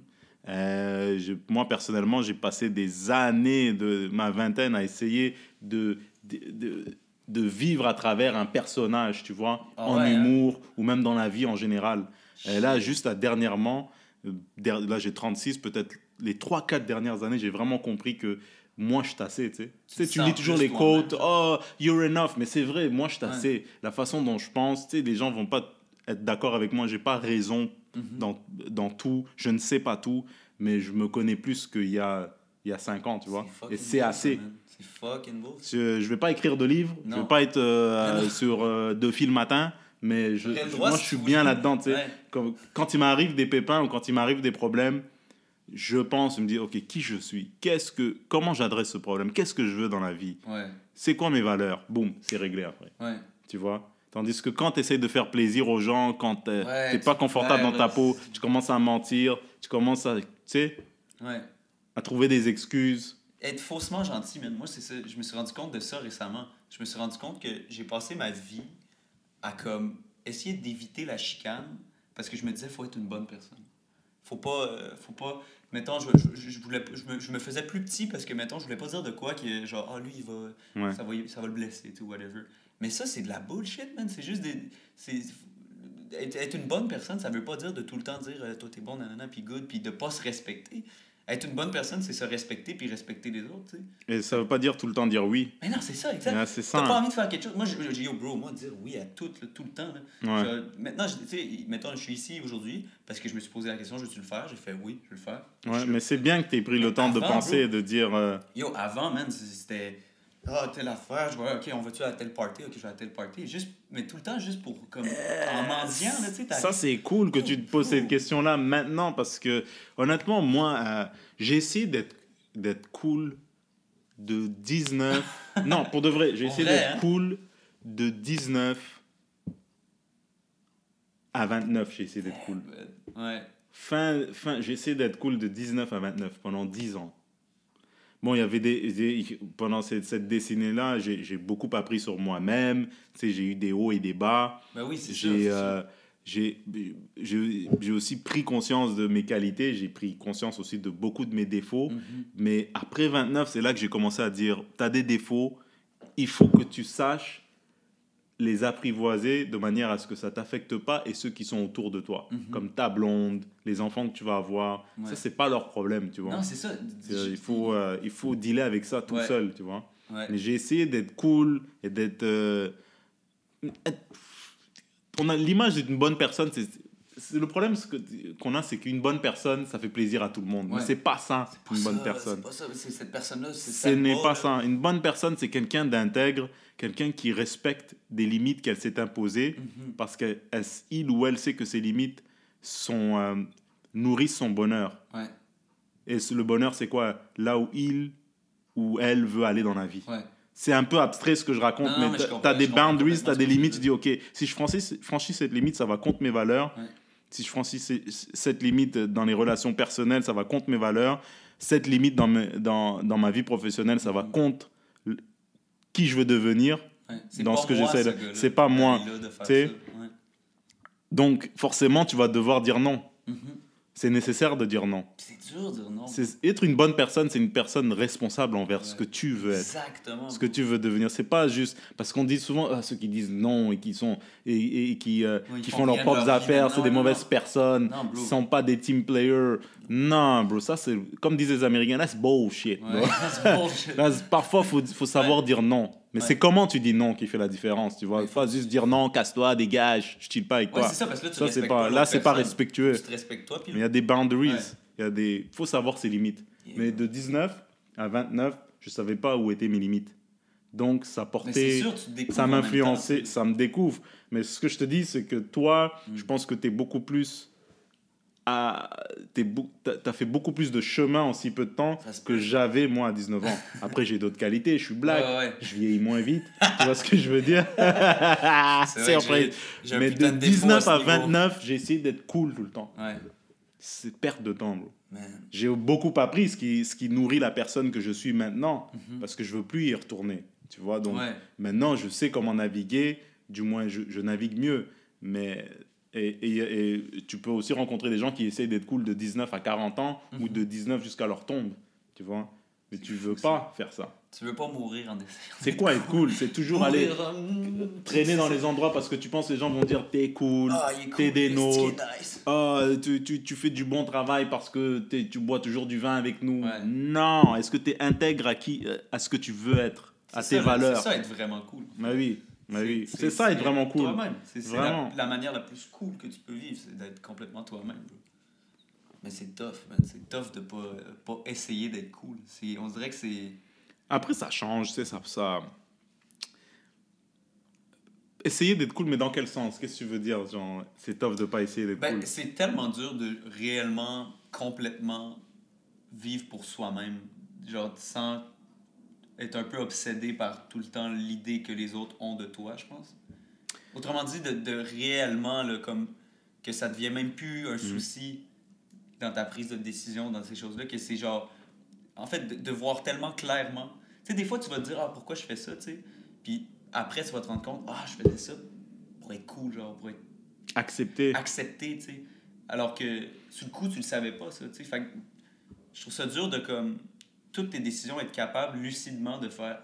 Euh, je- moi, personnellement, j'ai passé des années de ma vingtaine à essayer de, de, de- de vivre à travers un personnage, tu vois, Ah en ouais, hein? humour ou même dans la vie en général. Et là, juste à dernièrement, euh, là j'ai 36, peut-être les 3-4 dernières années, j'ai vraiment compris que moi je suis assez, tu sais. Tu sais, tu toujours les quotes, oh, you're enough, mais c'est vrai, moi je suis Ouais. La façon dont je pense, tu sais, les gens vont pas être d'accord avec moi, j'ai pas raison Mhm. dans, dans tout, je ne sais pas tout, mais je me connais plus qu'il y a, il y a 5 ans, tu vois. Et c'est assez. man. C'est fucking beau. Je, je vais pas écrire de livres, je vais pas être euh, sur euh, deux fils le matin, mais je, moi je suis bien là-dedans. Ouais. Quand, quand il m'arrive des pépins ou quand il m'arrive des problèmes, je pense, je me dis, ok, qui je suis? Qu'est-ce que, comment j'adresse ce problème? Qu'est-ce que je veux dans la vie? Ouais. C'est quoi mes valeurs? Boum, c'est réglé après, Ouais. tu vois? Tandis que quand tu essaies de faire plaisir aux gens, quand tu n'es pas confortable dans ta peau, tu commences à mentir, tu commences à, tu sais, à trouver des excuses. être faussement gentil, man. Moi, c'est ça. Je me suis rendu compte de ça récemment. Je me suis rendu compte que j'ai passé ma vie à comme essayer d'éviter la chicane parce que je me disais, faut être une bonne personne. Faut pas. euh, faut pas mettons, je, je, je voulais, je, me, je me faisais plus petit parce que, mettons, je voulais pas dire de quoi que, genre, ah, lui, il va, Ouais. ça, va, ça va le blesser, sais, whatever. Mais ça, c'est de la bullshit, man. C'est juste des. c'est- Être, être une bonne personne, ça veut pas dire de tout le temps dire, euh, toi, t'es bon, nanana, puis good, puis de pas se respecter. Être une bonne personne, c'est se respecter puis respecter les autres, tu sais. Et ça veut pas dire tout le temps dire oui. Mais non, c'est ça, exact. C'est T'as pas envie de faire quelque chose. Moi, j'ai yo, bro, moi, dire oui à tout, tout le temps. là. Ouais. Je- maintenant, je- tu sais, mettons, je suis ici aujourd'hui parce que je me suis posé la question, je veux-tu le faire? J'ai fait oui, je veux le faire. Ouais, Je- mais c'est bien que tu aies pris le temps de penser et de dire. euh, Yo, avant, man, c'était. Ah, telle affaire, je vois, ok, on va-tu à telle party? Ok, je vais à telle party. Juste, mais tout le temps, juste pour, comme, en mendiant, là, tu sais, t'as- Ça, c'est cool que tu te poses cette question-là maintenant parce que, honnêtement, moi, euh, j'ai essayé d'être d'être cool de 19. [LAUGHS] non, pour de vrai, j'ai essayé d'être hein? cool de 19 à 29. J'ai essayé d'être cool. Ouais. Fin, fin, j'ai essayé d'être cool de 19 à 29 pendant 10 ans. Bon, il y avait des, des- pendant cette, cette décennie-là, j'ai j'ai beaucoup appris sur moi-même. Tu sais, j'ai eu des hauts et des bas. Ben oui, c'est. J'ai euh, aussi pris conscience de mes qualités, j'ai pris conscience aussi de beaucoup de mes défauts. Mhm. Mais après 29, c'est là que j'ai commencé à dire, tu as des défauts, il faut que tu saches les apprivoiser de manière à ce que ça t'affecte pas et ceux qui sont autour de toi, Mhm. comme ta blonde, les enfants que tu vas avoir. Ouais. Ça, c'est pas leur problème, tu vois. Non, c'est ça. C'est- il, faut, euh, il faut dealer avec ça tout Ouais. seul, tu vois. Ouais. Mais j'ai essayé d'être cool et d'être. euh, on a l'image d'une bonne personne. C'est, le problème qu'on a, c'est qu'une bonne personne, ça fait plaisir à tout le monde. Ouais. Mais c'est pas ça, Pas une bonne personne. C'est pas ça, cette personne-là. c'est Ce n'est pas ça. Une bonne personne, c'est quelqu'un d'intègre, quelqu'un qui respecte des limites qu'elle s'est imposées Mhm. parce qu'il ou elle sait que ces limites sont, euh, nourrissent son bonheur. Ouais, Et le bonheur, c'est quoi? Là où il ou elle veut aller dans la vie. ouais. C'est un peu abstrait ce que je raconte, Non, mais tu as des boundaries, tu as des limites. Tu dis, OK, si je franchis, franchis cette limite, ça va contre mes valeurs. Ouais. Si je franchis ce- cette limite dans les relations personnelles, ça va contre mes valeurs. Cette limite dans, dans, dans ma vie professionnelle, ça va Mhm. contre qui je veux devenir. ouais. Dans ce que j'essaie de- c'est pas moi. Ouais. Donc, forcément, tu vas devoir dire non. Mhm. C'est nécessaire de dire non. C'est dur de dire non. Être une bonne personne, c'est une personne responsable envers ce que tu veux être. Exactement. ce que tu veux devenir. C'est pas juste parce qu'on dit souvent ah, ceux qui disent non et qui sont et, et qui, euh, Oui, qui font leurs propres leur affaires, c'est des mauvaises non. personnes, Non, ils sont pas des team players. Non, bro, ça c'est comme disent les Américains, that's bullshit. Ouais, c'est bullshit. [LAUGHS] Parfois faut faut savoir dire non. Mais Ouais. c'est comment tu dis non qui fait la différence, tu vois? Ouais, Pas juste dire non, casse-toi, dégage, je chill pas avec Ouais, toi. c'est ça, parce que là, tu Ça, c'est respectes pas, là c'est pas respectueux. Tu te respectes toi, puis Mais il y a des boundaries, Ouais. il y a des faut savoir ses limites. Yeah. Mais de 19 à 29, je savais pas où étaient mes limites. Donc ça portait sûr, ça m'influençait, ça me découvre. Mais ce que je te dis, c'est que toi, Mm. je pense que tu es beaucoup plus. À, t'as, fait beaucoup plus de chemin en si peu de temps que j'avais moi à 19 ans. Après, j'ai d'autres qualités, je suis black, Ouais, ouais, ouais. je vieillis moins vite. tu vois ce que je veux dire? [LAUGHS] C'est vrai Mais de défaut 19 ce à niveau. 29, j'ai essayé d'être cool tout le temps. Ouais, C'est perte de temps, bro. J'ai beaucoup appris, ce qui, ce qui nourrit la personne que je suis maintenant, Mhm. parce que je veux plus y retourner. Tu vois, donc. Maintenant, je sais comment naviguer, du moins je, je navigue mieux. Mais et, et- et tu peux aussi rencontrer des gens qui essayent d'être cool de 19 à 40 ans ou Mhm. de 19 jusqu'à leur tombe. Tu vois Mais tu veux ça. pas faire ça. Tu veux pas mourir en essayant. C'est quoi être cool? C'est toujours aller traîner dans les endroits parce que tu penses que les gens vont dire t'es cool, Ah, est cool, t'es des nôtres. nice. Ah, tu, tu, tu fais du bon travail parce que t'es- tu bois toujours du vin avec nous. Ouais. Non, est-ce que tu es intègre à, qui, euh, à ce que tu veux être, à tes ça, valeurs? C'est ça être vraiment cool. Bah oui, bah oui. C'est ça être vraiment cool. C'est la, la manière la plus cool que tu peux vivre, c'est d'être complètement toi-même. Mais c'est tough, man. C'est tough de pas, pas essayer d'être cool. On dirait que c'est. Après, ça change, tu sais, ça, ça... Essayer d'être cool, mais dans quel sens? Qu'est-ce que tu veux dire Genre, c'est tough de pas essayer d'être Ben, cool? c'est tellement dur de réellement, complètement vivre pour soi-même. Genre, sans être un peu obsédé par tout le temps l'idée que les autres ont de toi, je pense. Autrement dit, de, de réellement, là, comme que ça devient même plus un souci dans ta prise de décision, dans ces choses-là, que c'est genre, en fait, de, de voir tellement clairement. Tu sais, des fois, tu vas te dire, ah, pourquoi je fais ça, tu sais. Puis après, tu vas te rendre compte, ah, je faisais ça pour être cool, genre, pour être Accepté. accepté, tu sais. Alors que, sur le coup, tu le savais pas, ça, tu sais. Fait que je trouve ça dur de, comme, toutes tes décisions, être capable lucidement de faire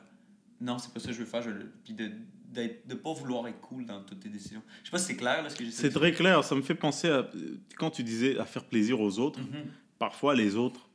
non, c'est pas ça que je veux faire, je le... puis de de pas vouloir être cool dans toutes tes décisions. Je sais pas si c'est clair là, ce que j'essaie C'est de très clair. Ça me fait penser à. Quand tu disais à faire plaisir aux autres, Mhm. parfois les autres,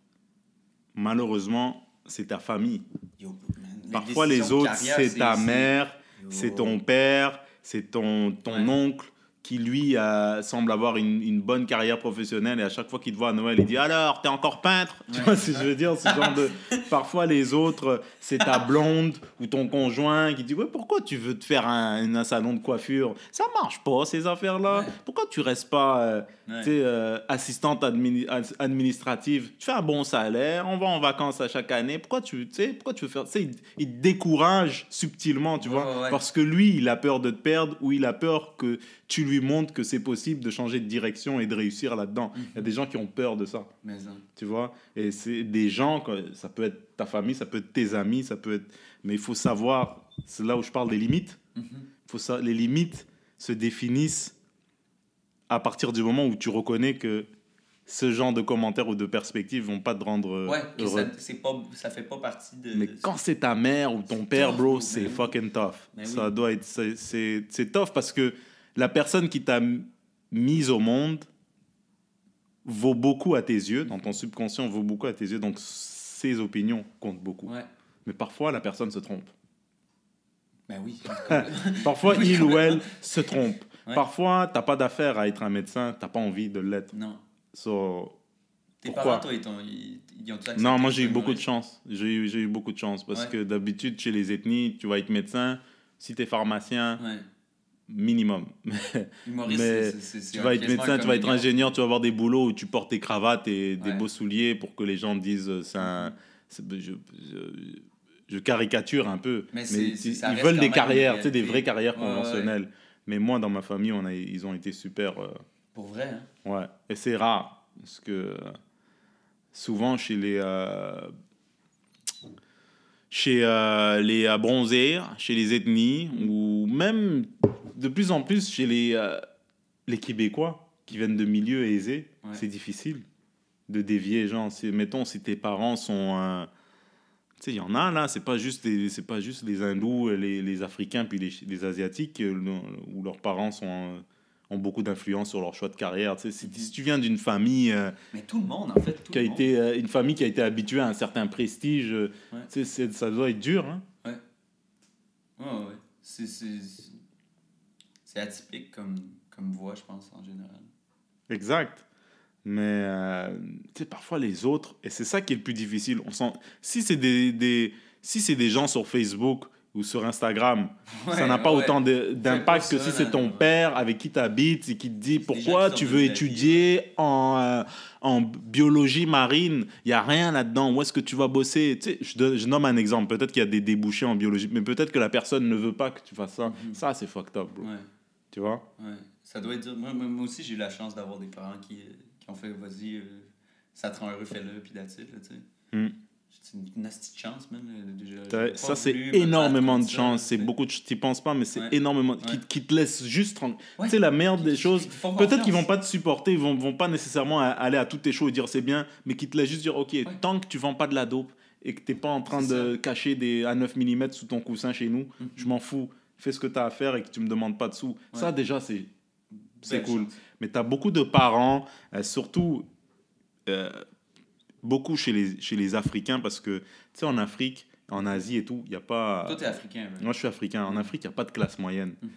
malheureusement, c'est ta famille. Yo, man, les Parfois les autres, c'est ta mère, c'est ton père, c'est ton, ton Ouais. oncle qui lui a- semble avoir une, une bonne carrière professionnelle et à chaque fois qu'il te voit à Noël, il dit alors t'es encore peintre tu vois ce que je veux dire ce genre de [LAUGHS] parfois les autres c'est ta [LAUGHS] blonde ou ton conjoint qui dit ouais pourquoi tu veux te faire un, un salon de coiffure? Ça marche pas ces affaires là Ouais. pourquoi tu restes pas euh, Ouais. euh, assistante admini- ad- administrative, tu fais un bon salaire, on va en vacances à chaque année. Pourquoi tu, pourquoi tu veux faire ça il, il te décourage subtilement, tu vois, ouais, parce que lui, il a peur de te perdre ou il a peur que tu lui montres que c'est possible de changer de direction et de réussir là-dedans. Il y a des gens qui ont peur de ça, Mais hein. tu vois? Et c'est des gens, ça peut être ta famille, ça peut être tes amis, ça peut être. Mais il faut savoir, c'est là où je parle des limites. Mhm. Faut ça, les limites se définissent à partir du moment où tu reconnais que ce genre de commentaires ou de perspectives vont pas te rendre euh, Ouais, heureux. ça, pas, ça fait pas partie de. Mais quand c'est ta mère ou ton père, tough, bro, c'est fucking tough. Ça doit être, c'est- c'est c'est tough parce que la personne qui t'a mise au monde vaut beaucoup à tes yeux, dans ton subconscient vaut beaucoup à tes yeux, donc ses opinions comptent beaucoup. Ouais. Mais parfois la personne se trompe. Ben oui. [LAUGHS] Parfois il ou elle se trompe. Ouais. Parfois t'as pas d'affaire à être un médecin, t'as pas envie de l'être. non. So, Tes Pourquoi? parents, toi, ils, ils, ont Non, moi j'ai eu beaucoup de chance. J'ai eu, beaucoup de chance parce Ouais. que d'habitude chez les ethnies, tu vas être médecin, si tu es pharmacien, Ouais. Minimum. Humoriste, Mais tu vas être médecin, tu vas être comédien. ingénieur, tu vas avoir des boulots où tu portes tes cravates et des Ouais. beaux souliers pour que les gens disent euh, c'est un. Je, je- je caricature un peu, Mais ils, veulent des carrières, tu sais, des vraies carrières Ouais, ouais, ouais. conventionnelles. Mais moi, dans ma famille, on a, ils ont été super. euh, Pour vrai, hein? Ouais, et c'est rare, parce que euh, souvent chez les, euh, chez euh, les euh, bronzés, chez les ethnies, ou même de plus en plus chez les, euh, les Québécois qui viennent de milieux aisés, Ouais. c'est difficile de dévier. Genre, si, mettons, si tes parents sont... euh, tu sais, il y en a là, c'est pas juste les, c'est pas juste les hindous, les, les africains puis les, les asiatiques où leurs parents sont ont beaucoup d'influence sur leur choix de carrière. Tu sais, si, tu viens d'une famille euh, Mais tout le monde, en fait. Tout qui a le monde. été euh, une famille qui a été habituée à un certain prestige, euh, Ouais. tu sais, c'est- ça doit être dur. Hein? Ouais, ouais, ouais. C'est, c'est, atypique comme, comme voix, je pense, en général. Exact. Mais tu sais, parfois les autres, et c'est ça qui est le plus difficile. On sent, si c'est des, des, si c'est des gens sur Facebook ou sur Instagram, ça n'a pas ouais. autant d'impact que si c'est ton père avec qui tu habites et qui te dit pourquoi tu veux vie, étudier en, euh, en biologie marine. Il n'y a rien là-dedans. Où est-ce que tu vas bosser? Tu sais, je, nomme un exemple. Peut-être qu'il y a des débouchés en biologie, mais peut-être que la personne ne veut pas que tu fasses ça. Mhm. Ça, c'est fucked up, bro. Ouais, Tu vois? Ça doit être. Moi, aussi, j'ai eu la chance d'avoir des parents qui, qui ont fait, vas-y, euh, ça te rend heureux, fais-le, puis là, tu sais. Mm. C'est une, une asti de chance, pas Ça, c'est énormément de chance. tu C'est beaucoup de T'y penses pas, mais c'est Ouais. énormément. Qui, Ouais. qui te laisse juste tranquille. Ouais. Tu sais, la meilleure des choses, peut-être qu'ils vont pas te supporter, ils vont, vont pas nécessairement aller à tous tes shows et dire c'est bien, mais qui te laissent juste dire ok, tant que tu vends pas de la dope et que t'es pas en train de cacher des à 9 mm sous ton coussin chez nous, Mhm. je m'en fous. Fais ce que tu as à faire et que tu me demandes pas de sous. Ça, déjà, c'est cool. chance. Mais tu as beaucoup de parents, euh, surtout euh, beaucoup chez les, chez les Africains, parce que, tu sais, en Afrique, en Asie et tout, il n'y a pas... Toi, t'es africain? Moi, je suis africain. En Afrique, il n'y a pas de classe moyenne. Mhm.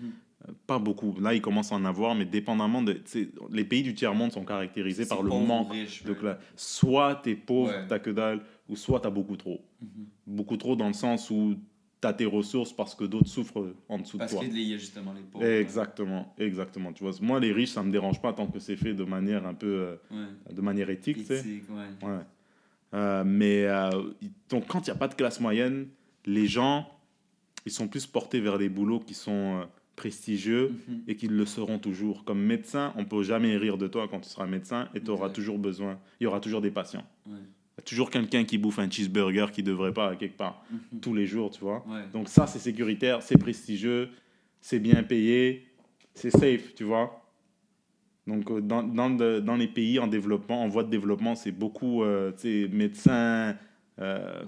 Euh, Pas beaucoup. Là, il commence à en avoir, mais dépendamment de... Les pays du tiers-monde sont caractérisés par le manque riche, de classe. Soit tu es pauvre, Ouais. t'as que dalle, ou soit tu as beaucoup trop. Mhm. Beaucoup trop dans le sens où tu as tes ressources parce que d'autres souffrent en dessous Parce de toi. qu'il y a justement les pauvres. Exactement, exactement. Tu vois, moi, les riches, ça me dérange pas tant que c'est fait de manière un peu, euh, de manière éthique, tu sais. Ouais. Euh, mais euh, donc, quand il n'y a pas de classe moyenne, les gens, ils sont plus portés vers des boulots qui sont euh, prestigieux Mhm. et qui le seront toujours. Comme médecin, on peut jamais rire de toi quand tu seras médecin et tu auras toujours besoin. Il y aura toujours des patients. Ouais. Il y a toujours quelqu'un qui bouffe un cheeseburger qui devrait pas quelque part Mhm. tous les jours, tu vois. Ouais. Donc ça, c'est sécuritaire, c'est prestigieux, c'est bien payé, c'est safe, tu vois. Donc, euh, dans, dans, de- dans les pays en développement, en voie de développement, c'est beaucoup, euh, sais, médecins, euh,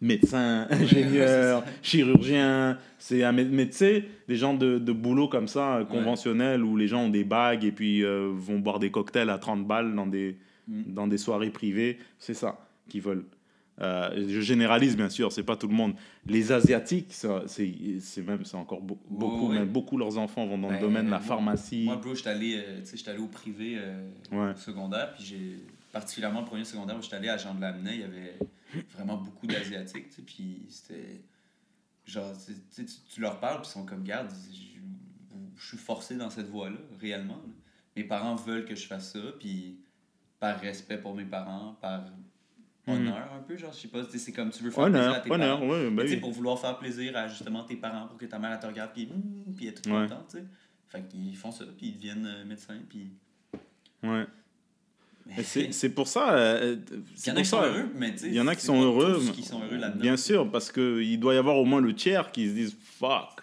médecins, [LAUGHS] ingénieurs, chirurgiens. C'est un mé- mais tu sais, des gens de, de boulot comme ça, conventionnels, où les gens ont des bagues et puis euh, vont boire des cocktails à 30 balles dans des, Mm. dans des soirées privées. C'est ça qu'ils veulent. Euh, je généralise bien sûr, c'est pas tout le monde. Les asiatiques, c'est même c'est encore beau- beaucoup, ouais. même beaucoup leurs enfants vont dans le domaine de la moi- pharmacie. Moi, bro, j'étais allé, euh, allé au privé euh, Ouais. au secondaire, puis j'ai particulièrement le premier secondaire où j'étais allé à Jean de Lamennais, il y avait vraiment beaucoup d'asiatiques, puis c'était genre tu, tu, tu leur parles puis ils sont comme garde, je, je suis forcé dans cette voie-là réellement. là. Mes parents veulent que je fasse ça, puis par respect pour mes parents, par honneur un peu, genre je sais pas, c'est comme tu veux faire plaisir à Honneur, tes honneur, parents. ouais, sais, oui. pour vouloir faire plaisir à justement tes parents, pour que ta mère elle te regarde, puis, hum, puis elle est toute Ouais. contente, tu sais. Fait qu'ils font ça, puis ils deviennent euh, médecins, puis. Ouais. [LAUGHS] C'est pour ça. euh, Il y en a qui sont heureux, mais tu sais. Il y en a qui sont heureux. qui sont heureux là-dedans. Bien sûr, parce qu'il doit y avoir au moins le tiers qui se disent fuck.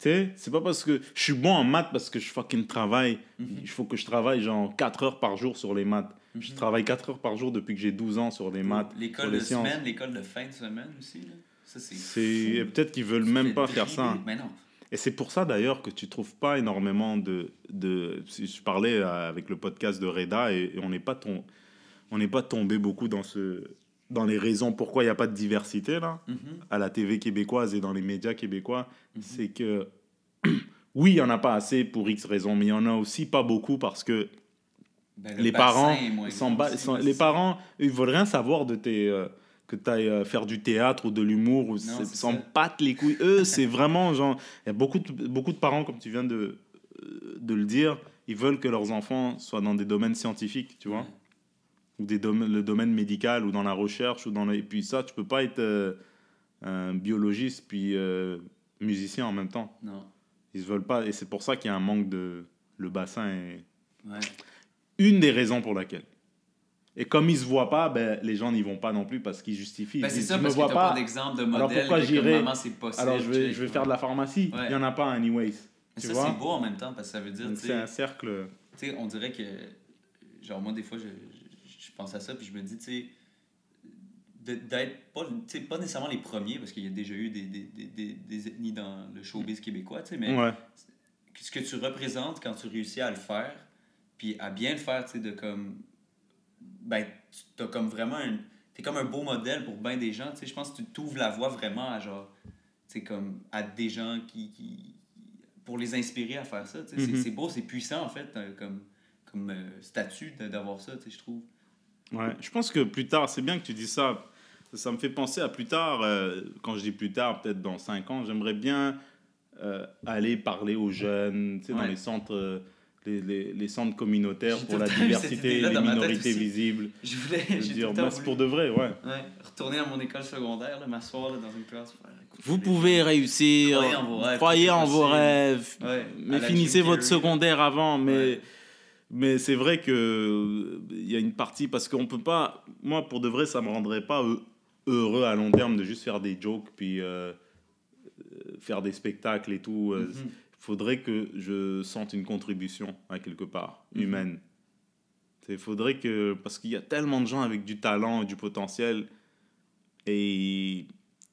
Tu sais, c'est pas parce que je suis bon en maths parce que je fucking travaille. Mhm. Il faut que je travaille genre 4 heures par jour sur les maths. Je Mhm. travaille 4 heures par jour depuis que j'ai 12 ans sur les maths. L'école de sciences. semaine, l'école de fin de semaine aussi, là. Ça, c'est. Peut-être qu'ils veulent même pas faire ça. Mais non. Et c'est pour ça d'ailleurs que tu trouves pas énormément de. de je parlais euh, avec le podcast de Reda et, on n'est pas, tom- on n'est pas tombé beaucoup dans, ce, dans les raisons pourquoi il n'y a pas de diversité là, Mhm. à la TV québécoise et dans les médias québécois. Mhm. C'est que. [CLEARS THROAT] Oui, il n'y en a pas assez pour X raisons, mais il y en a aussi pas beaucoup parce que Ben, le les parents, ba- aussi, sont- les parents, ils veulent rien savoir de tes, euh, que tu ailles faire du théâtre ou de l'humour, ou s'en battent les couilles. Eux, [LAUGHS] c'est vraiment genre, il y a beaucoup de, beaucoup de parents, comme tu viens de, euh, de le dire, ils veulent que leurs enfants soient dans des domaines scientifiques, tu vois, Ouais. Ou des domaines, le domaine médical, ou dans la recherche, ou dans les... et puis ça, tu peux pas être euh, un biologiste puis euh, musicien en même temps. Non. Ils se veulent pas, et c'est pour ça qu'il y a un manque de, le bassin est Ouais. une des raisons pour laquelle. Et comme ils se voient pas, ben, les gens n'y vont pas non plus parce qu'ils justifient. Ben, Ils c'est ça, me parce que vois pas, d'exemple de alors modèle. pourquoi maman, c'est possible. alors je vais, je vais faire de la pharmacie. Ouais. Il y en a pas anyways. Mais tu ça, c'est beau en même temps, parce que ça veut dire, c'est un cercle. tu sais, on dirait que, genre, moi, des fois, je pense à ça, puis je me dis, tu sais, d'être pas, tu sais, pas nécessairement les premiers, parce qu'il y a déjà eu des, des, des, des, ethnies dans le showbiz québécois, tu sais, mais Ouais. ce que tu représentes quand tu réussis à le faire, puis à bien le faire, tu sais, de comme, ben, tu as comme vraiment un, t'es comme un beau modèle pour bien des gens, tu sais, je pense que tu t'ouvres la voie vraiment à genre, tu sais, comme, à des gens qui, qui pour les inspirer à faire ça, tu sais, C'est- Mhm. c'est beau, c'est puissant, en fait, euh, comme, comme euh, statut d'avoir ça, tu sais, je trouve. Ouais. Je pense que plus tard, c'est bien que tu dis ça. Ça me fait penser à plus tard. euh, quand je dis plus tard, peut-être dans 5 ans, j'aimerais bien euh, aller parler aux jeunes, tu sais, dans les centres. euh, les, les, les centres communautaires pour la diversité, idée-là les minorités visibles. [LAUGHS] Je voulais, Je dire, moi, c'est pour de vrai, ouais. Ouais, retourner à mon école secondaire, m'asseoir dans une classe. écoute, Vous les- pouvez réussir. Croyez en vos rêves, en vos. Ouais, mais finissez votre secondaire avant. Mais. Mais c'est vrai que euh, il y a une partie parce qu'on peut pas. Moi, pour de vrai, ça me rendrait pas heu- heureux à long terme de juste faire des jokes puis euh, euh, faire des spectacles et tout. Euh, Mhm. Il faudrait que je sente une contribution à quelque part Mhm. humaine. Il faudrait que parce qu'il y a tellement de gens avec du talent et du potentiel et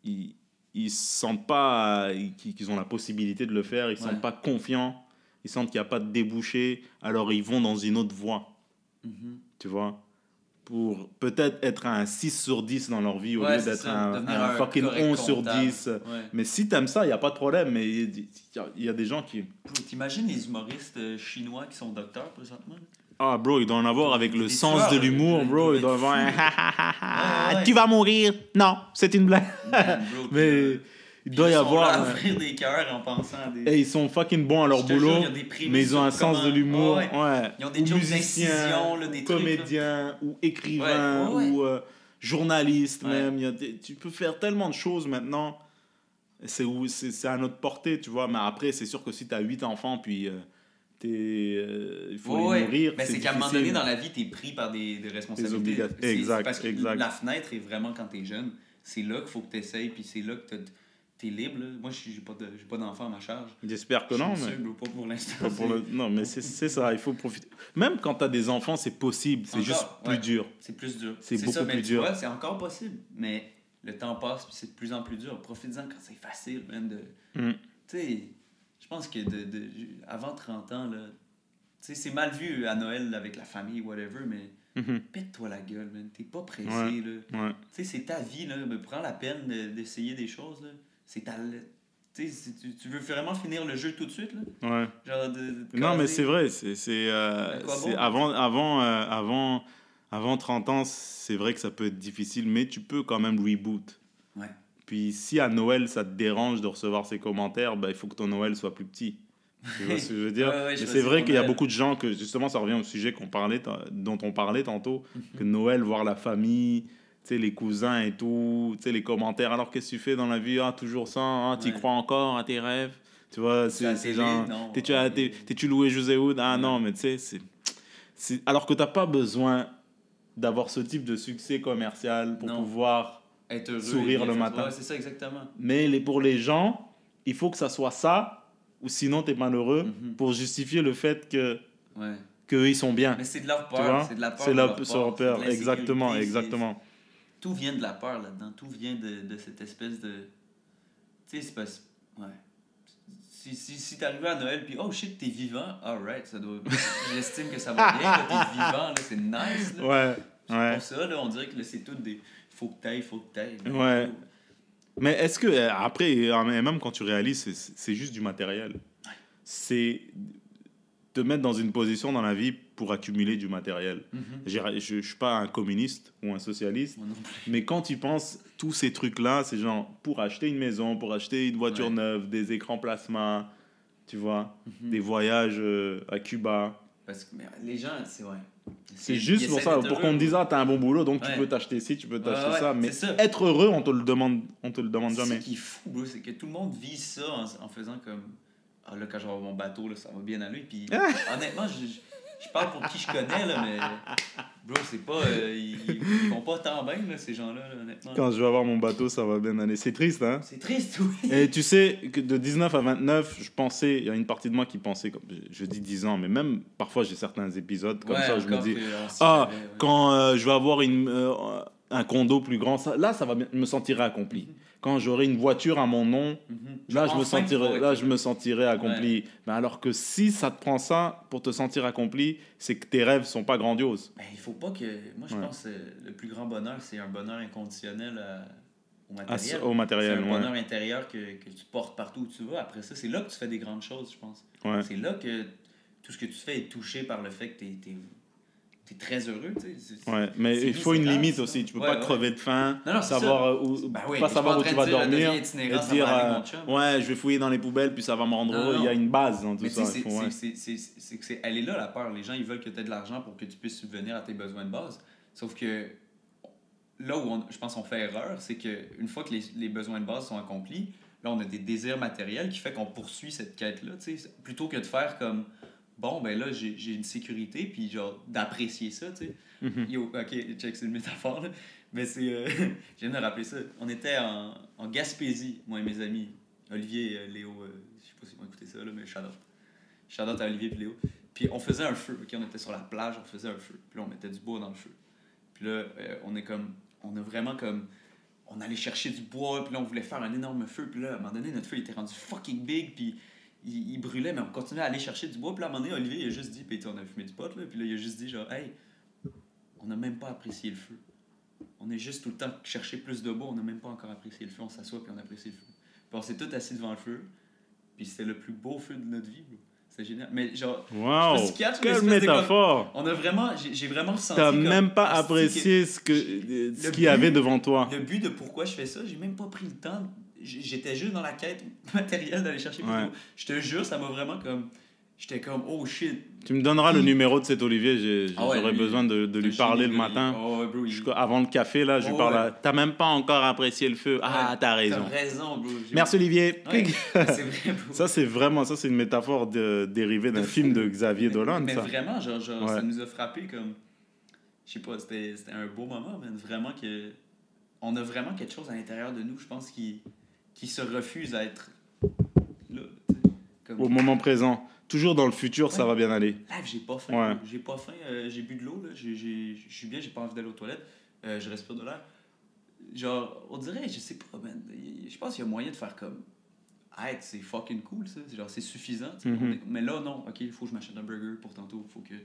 ils ils se sentent pas qu'ils ont la possibilité de le faire, ils se Ouais. sentent pas confiants, ils sentent qu'il n'y a pas de débouché, alors ils vont dans une autre voie, Mhm. tu vois, pour peut-être être un 6 sur 10 dans leur vie au Ouais, lieu d'être un, fucking correct 11 sur comptable. 10. Ouais. Mais si t'aimes ça, il n'y a pas de problème, mais il y, a- il y a des gens qui... T'imagines les humoristes euh, chinois qui sont docteurs présentement? Ah, bro, il doit en avoir avec le sens de l'humour, ils bro. doivent Il doit avoir un. [LAUGHS] Ouais, ouais. Tu vas mourir. Non, c'est une blague. Man, bro, puis, [LAUGHS] Mais il doit y ils sont avoir. à un- ouvrir des cœurs en pensant à des. Et ils sont fucking bons à leur jure, boulot, il y a des prémices mais ils ont un sur sens de comment- l'humour. Ouais, Ouais. Ils ont des Ou musiciens, d'incision, là, des trucs, là. comédiens, ou écrivains, Ouais, ouais, ou euh, journalistes même. Il y a des- tu peux faire tellement de choses maintenant. C'est où- c'est à notre portée, tu vois. Mais après, c'est sûr que si tu as 8 enfants, puis euh, t'es, euh, il faut Ouais, les nourrir. Mais c'est qu'à un moment donné dans la vie, t'es pris par des, des responsabilités. Exact, parce que exact. La fenêtre est vraiment quand t'es jeune. C'est là qu'il faut que t'essayes, puis c'est là que t'as- t'es libre. Là. Moi, je n'ai pas, de, j'ai pas d'enfant à ma charge. J'espère que non. Mais... sûr, pas pour l'instant. Le- Non, mais c'est ça, il faut profiter. Même quand tu as des enfants, c'est possible, c'est juste plus ouais. dur. C'est plus dur. C'est beaucoup ça, plus dur. c'est encore possible. Mais le temps passe, puis c'est de plus en plus dur. Profite-en quand c'est facile, man. De... Mm. Tu sais, je pense que de, de, avant 30 ans, là, c'est mal vu à Noël avec la famille, whatever, mais Mhm. pète-toi la gueule, man. T'es pas pressé, Ouais. là. Ouais. Tu sais, c'est ta vie, là. Mais prends la peine de- d'essayer des choses, là. C'est ta... Tu tu, veux vraiment finir le jeu tout de suite, là. Ouais. Genre de... Non, mais c'est vrai, c'est c'est, euh, bon? avant avant euh, avant avant 30 ans, c'est vrai que ça peut être difficile, mais tu peux quand même reboot. Ouais. Puis si à Noël ça te dérange de recevoir ces commentaires, ben, il faut que ton Noël soit plus petit. Tu vois ce que je veux [LAUGHS] dire? Ouais, ouais, je Mais vois c'est ce vrai qu'il y a beaucoup de gens que justement ça revient au sujet qu'on parlait dont on parlait tantôt [LAUGHS] que Noël voir la famille, les cousins et tout, tu sais les commentaires alors qu'est-ce que tu fais dans la vie? Ah toujours ça, ah tu Ouais. crois encore à tes rêves? Tu vois, c'est genre. T'es-tu loué José Hood Ah Ouais. non, mais tu sais, c'est. c'est- Alors que t'as pas besoin d'avoir ce type de succès commercial pour Non. pouvoir. Être heureux. Sourire le matin. C'est ça, exactement. Mais les, pour les gens, il faut que ça soit ça, ou sinon t'es malheureux, Mhm. pour justifier le fait que qu'eux ils sont bien. Mais c'est de leur Tu peur. C'est de la peur. C'est de la leur peur. Exactement, exactement. Tout vient de la peur là-dedans. Tout vient de, de cette espèce de. Tu sais, c'est pas. Ouais. Si, si, si t'arrivais à Noël, puis oh shit, t'es vivant, alright, ça doit. [LAUGHS] J'estime que ça va bien, t'es vivant, là, c'est nice. Là. Ouais, ouais. Pour ça, là, on dirait que là, c'est tout des. Faut que t'ailles, faut que t'ailles. Ouais. Mais est-ce que, euh, après, euh, même quand tu réalises, c'est- c'est juste du matériel. C'est te mettre dans une position dans la vie pour accumuler du matériel. Mhm. Je ne suis pas un communiste ou un socialiste, mais quand tu penses, tous ces trucs-là, c'est genre pour acheter une maison, pour acheter une voiture Ouais. neuve, des écrans plasma, tu vois, Mhm. des voyages euh, à Cuba. Parce que mais les gens, c'est vrai. C'est Ils juste pour ça, pour qu'on me dise, ah, t'as un bon boulot, donc tu peux t'acheter ci, tu peux t'acheter ouais, ça. Mais ça. être heureux, on te le demande, on te le demande jamais. qui est fou, c'est que tout le monde vit ça en, en faisant comme Ah là, quand je vais avoir mon bateau, là, ça va bien aller. Puis [LAUGHS] honnêtement, je, je, parle pour qui je connais, là, mais bro, c'est pas. euh, ils, ils vont pas tant bien, là, ces gens-là, là, honnêtement. Quand je vais avoir mon bateau, ça va bien aller. C'est triste, hein? C'est triste, oui. Et tu sais que de 19 à 29, je pensais, il y a une partie de moi qui pensait, comme, je, dis 10 ans, mais même parfois j'ai certains épisodes comme Ouais, ça, je me dis, s'y ah, ouais. quand euh, je vais avoir une, euh, un condo plus grand, ça, là, ça va bien, je me sentirai accompli. Quand j'aurai une voiture à mon nom, Mhm. là, je me sentirai, là, je me sentirai accompli. Mais alors que si ça te prend ça pour te sentir accompli, c'est que tes rêves sont pas grandioses. Ben, il faut pas que. Moi, je Ouais. pense que le plus grand bonheur, c'est un bonheur inconditionnel à- au matériel. ce- au C'est matériel, un ouais. bonheur intérieur que, que tu portes partout où tu vas. Après ça, c'est là que tu fais des grandes choses, je pense. Ouais. C'est là que tout ce que tu fais est touché par le fait que tu es, très heureux. tu sais. C'est- Ouais, mais il faut une limite aussi. Tu peux Ouais, pas ouais. crever de faim, Non, savoir ça. euh, où, Ben oui, pas savoir où tu vas dire, dormir, et dire euh, ouais, je vais fouiller dans les poubelles puis ça va me rendre Non, heureux. Il y a une base dans tout Mais ça. c'est- que elle est là la peur. Les gens, ils veulent que tu aies de l'argent pour que tu puisses subvenir à tes besoins de base. Sauf que là où on- je pense qu'on fait erreur, c'est qu'une fois que les, les besoins de base sont accomplis, là, on a des désirs matériels qui fait qu'on poursuit cette quête-là. tu sais. Plutôt que de faire comme, bon, ben là, j'ai une sécurité, puis genre, d'apprécier ça, tu sais. Mhm. Yo, ok, check, c'est une métaphore, là. Mais c'est. euh, [LAUGHS] je viens de rappeler ça. On était en, en Gaspésie, moi et mes amis. Olivier et euh, Léo, euh, je sais pas s'ils vont écouter ça, là, mais shout out. Shout out à Olivier et Léo. Puis on faisait un feu, ok? On était sur la plage, on faisait un feu. Puis là, on mettait du bois dans le feu. Puis là, euh, on est comme. On a vraiment comme. On allait chercher du bois, puis là, on voulait faire un énorme feu. Puis là, à un moment donné, notre feu il était rendu fucking big, puis il, il brûlait, mais on continuait à aller chercher du bois. Puis là, à un moment donné, Olivier, il a juste dit, puis on a fumé du pot, là. Puis là, il a juste dit, genre, hey, on n'a même pas apprécié le feu. On est juste tout le temps chercher plus de bois, on n'a même pas encore apprécié le feu. On s'assoit, puis on apprécie le feu. Puis on s'est tous assis devant le feu, puis c'était le plus beau feu de notre vie, bro. C'était génial. Mais genre, si mais quelle métaphore on a vraiment, j'ai vraiment ressenti. T'as comme, même pas apprécié ce que Le ce qu'il y avait devant toi. Le but de pourquoi je fais ça, j'ai même pas pris le temps. J'étais juste dans la quête [LAUGHS] matérielle d'aller chercher plus Ouais. Je te jure, ça m'a vraiment comme. J'étais comme, oh shit. Tu me donneras le numéro de cet Olivier. Ah ouais, J'aurais besoin de, de lui Le parler le matin. Oh, ouais, bro, il- Je- avant le café, là, je lui Oh, parle. ouais. T'as même pas encore apprécié le feu. Ah, t'as raison. T'as raison, bro. Merci Olivier. Vrai, [LAUGHS] bro. Ça, c'est vraiment, ça, c'est une métaphore de- dérivée d'un film de Xavier Dolan, Mais ça. vraiment, genre, genre, ça nous a frappé comme. Je sais pas, c'était c'était un beau moment, mais vraiment que. On a vraiment quelque chose à l'intérieur de nous, je pense, qui, qui se refuse à être là. Comme... Au moment présent. Toujours dans le futur, ça va bien aller. Live, j'ai pas faim. J'ai pas faim. Euh, j'ai bu de l'eau. Je suis bien, j'ai pas envie d'aller aux toilettes. Euh, je respire de l'air. Genre, on dirait, je sais pas, man. Je pense qu'il y a moyen de faire comme. Hey, c'est fucking cool, ça. Genre, c'est suffisant. Mm-hmm. Mais là, non. Ok, il faut que je m'achète un burger pour tantôt. Il faut que.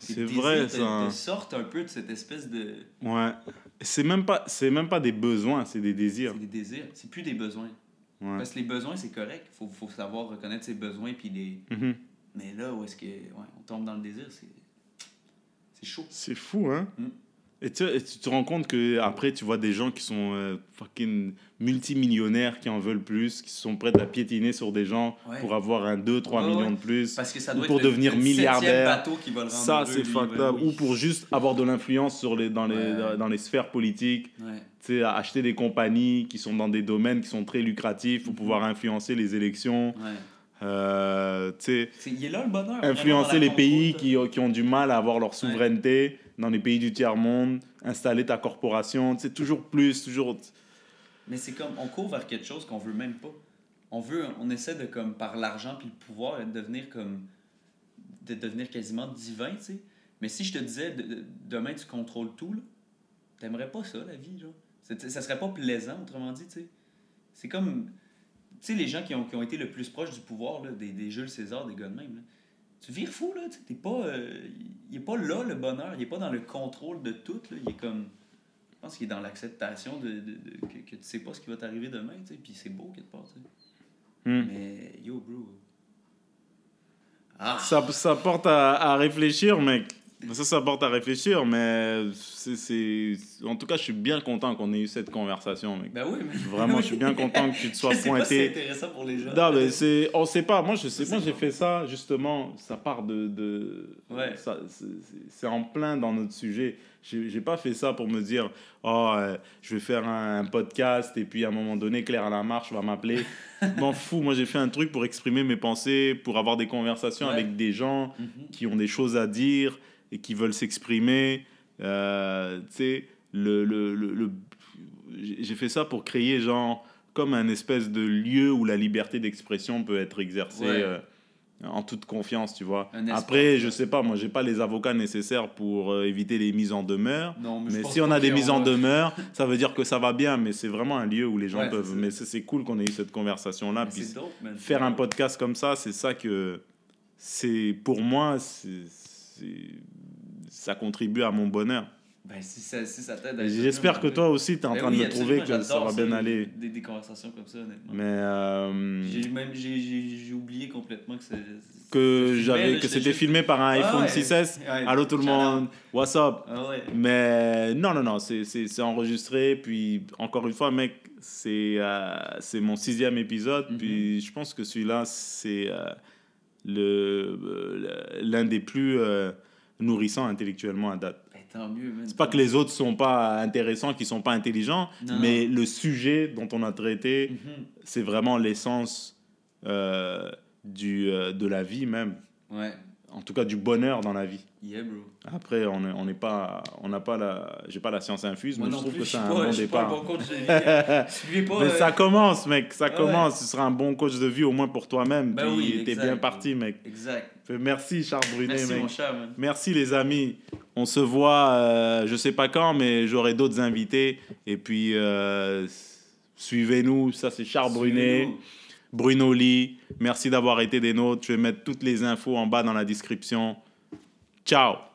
C'est vrai, ça. Te sorte un peu de cette espèce de. Ouais. C'est même pas, c'est même pas des besoins, c'est des désirs. C'est des désirs. C'est plus des besoins. Parce que les besoins, c'est correct. Il faut, faut, savoir reconnaître ses besoins. Puis les... Mm-hmm. Mais là, où est-ce que ouais, on tombe dans le désir, c'est, c'est chaud. C'est fou, hein? Mm. Et tu, tu, te rends compte que après tu vois des gens qui sont euh, fucking multimillionnaires qui en veulent plus, qui sont prêts à piétiner sur des gens pour avoir un 2 3 millions de plus Parce que ça doit ou pour devenir milliardaire. Qui va le ça c'est fucked up ou pour juste avoir de l'influence sur les dans les dans les sphères politiques. Tu sais acheter des compagnies qui sont dans des domaines qui sont très lucratifs pour mm-hmm. pouvoir influencer les élections. Euh, le bonheur. Influencer les pays qui, qui, ont du mal à avoir leur souveraineté dans les pays du tiers-monde, installer ta corporation, tu toujours plus, toujours... Mais c'est comme, on court vers quelque chose qu'on veut même pas. On veut, on essaie de, comme, par l'argent puis le pouvoir, de devenir comme, de devenir quasiment divin, tu sais. Mais si je te disais, demain, tu contrôles tout, là, t'aimerais pas ça, la vie, genre. Ça serait pas plaisant, autrement dit, tu sais. C'est comme, tu sais, les gens qui ont, qui ont été le plus proches du pouvoir, là, des, des Jules César, des gars de même, tu vires fou, là. T'es pas, euh, il est pas là, le bonheur. Il est pas dans le contrôle de tout. Là. Il est comme. Je pense qu'il est dans l'acceptation de, de, que, que, tu sais pas ce qui va t'arriver demain. tu sais Puis c'est beau quelque part. Hmm. Mais yo, bro. Ah. Ça, ça porte à, à réfléchir, mec. Ça, ça porte à réfléchir, mais c'est. En tout cas, je suis bien content qu'on ait eu cette conversation, mec. Ben oui, mais... Vraiment, je suis bien [LAUGHS] content que tu te sois je sais pointé. c'est intéressant pour les gens. Non, mais c'est. On sait pas. Moi, je sais. Moi, j'ai fait ça, justement. Ça part de. de... Ouais. C'est en plein dans notre sujet. J'ai pas fait ça pour me dire, oh, euh, je vais faire un, podcast et puis à un moment donné, Claire à la marche va m'appeler. [LAUGHS] M'en fous. Moi, j'ai fait un truc pour exprimer mes pensées, pour avoir des conversations avec des gens mm-hmm. qui ont des choses à dire et qui veulent s'exprimer. Euh, tu sais, le, le, le, j'ai fait ça pour créer genre comme un espèce de lieu où la liberté d'expression peut être exercée euh, en toute confiance, tu vois. Après, je sais pas, moi, j'ai pas les avocats nécessaires pour euh, éviter les mises en demeure. Non, mais, si on a des mises en demeure, ça veut dire que ça va bien, mais c'est vraiment un lieu où les gens peuvent. Mais c'est cool qu'on ait eu cette conversation-là. Puis faire un podcast comme ça, c'est ça que c'est pour moi, c'est ça contribue à mon bonheur. Ben, si ça, si ça t'aide J'espère que toi aussi, tu es en ben train de me trouver que ça va bien aller. Des, des, conversations comme ça, honnêtement. Mais. Euh... J'ai oublié complètement que c'est. Que, j'avais, que c'était filmé par un iPhone 6S. Allô tout le monde, what's up? Ah Mais non, non, non, c'est enregistré. Puis encore une fois, mec, c'est euh, c'est mon sixième épisode. Mm-hmm. Puis je pense que celui-là, c'est euh, le l'un des plus nourrissant intellectuellement à date. C'est pas que les autres sont pas intéressants, qu'ils sont pas intelligents, mais le sujet dont on a traité, mhm. c'est vraiment l'essence euh, du euh, de la vie même. Ouais en tout cas du bonheur dans la vie. Yeah, bro. Après, on n'est on n'est pas, on n'a pas la, j'ai pas la science infuse, mais je trouve que c'est un bon départ. [LAUGHS] Mais euh, ça commence, mec, ça commence. Ce sera un bon coach de vie au moins pour toi-même. Ben oui, t'es bien parti, mec. Exact. Merci Charles Brunet, Merci, mec. Mon Merci les amis. On se voit, euh, je sais pas quand, mais j'aurai d'autres invités. Et puis euh, suivez-nous. Ça c'est Charles Brunet. Bruno Lee. Merci d'avoir été des nôtres. Je vais mettre toutes les infos en bas dans la description. Ciao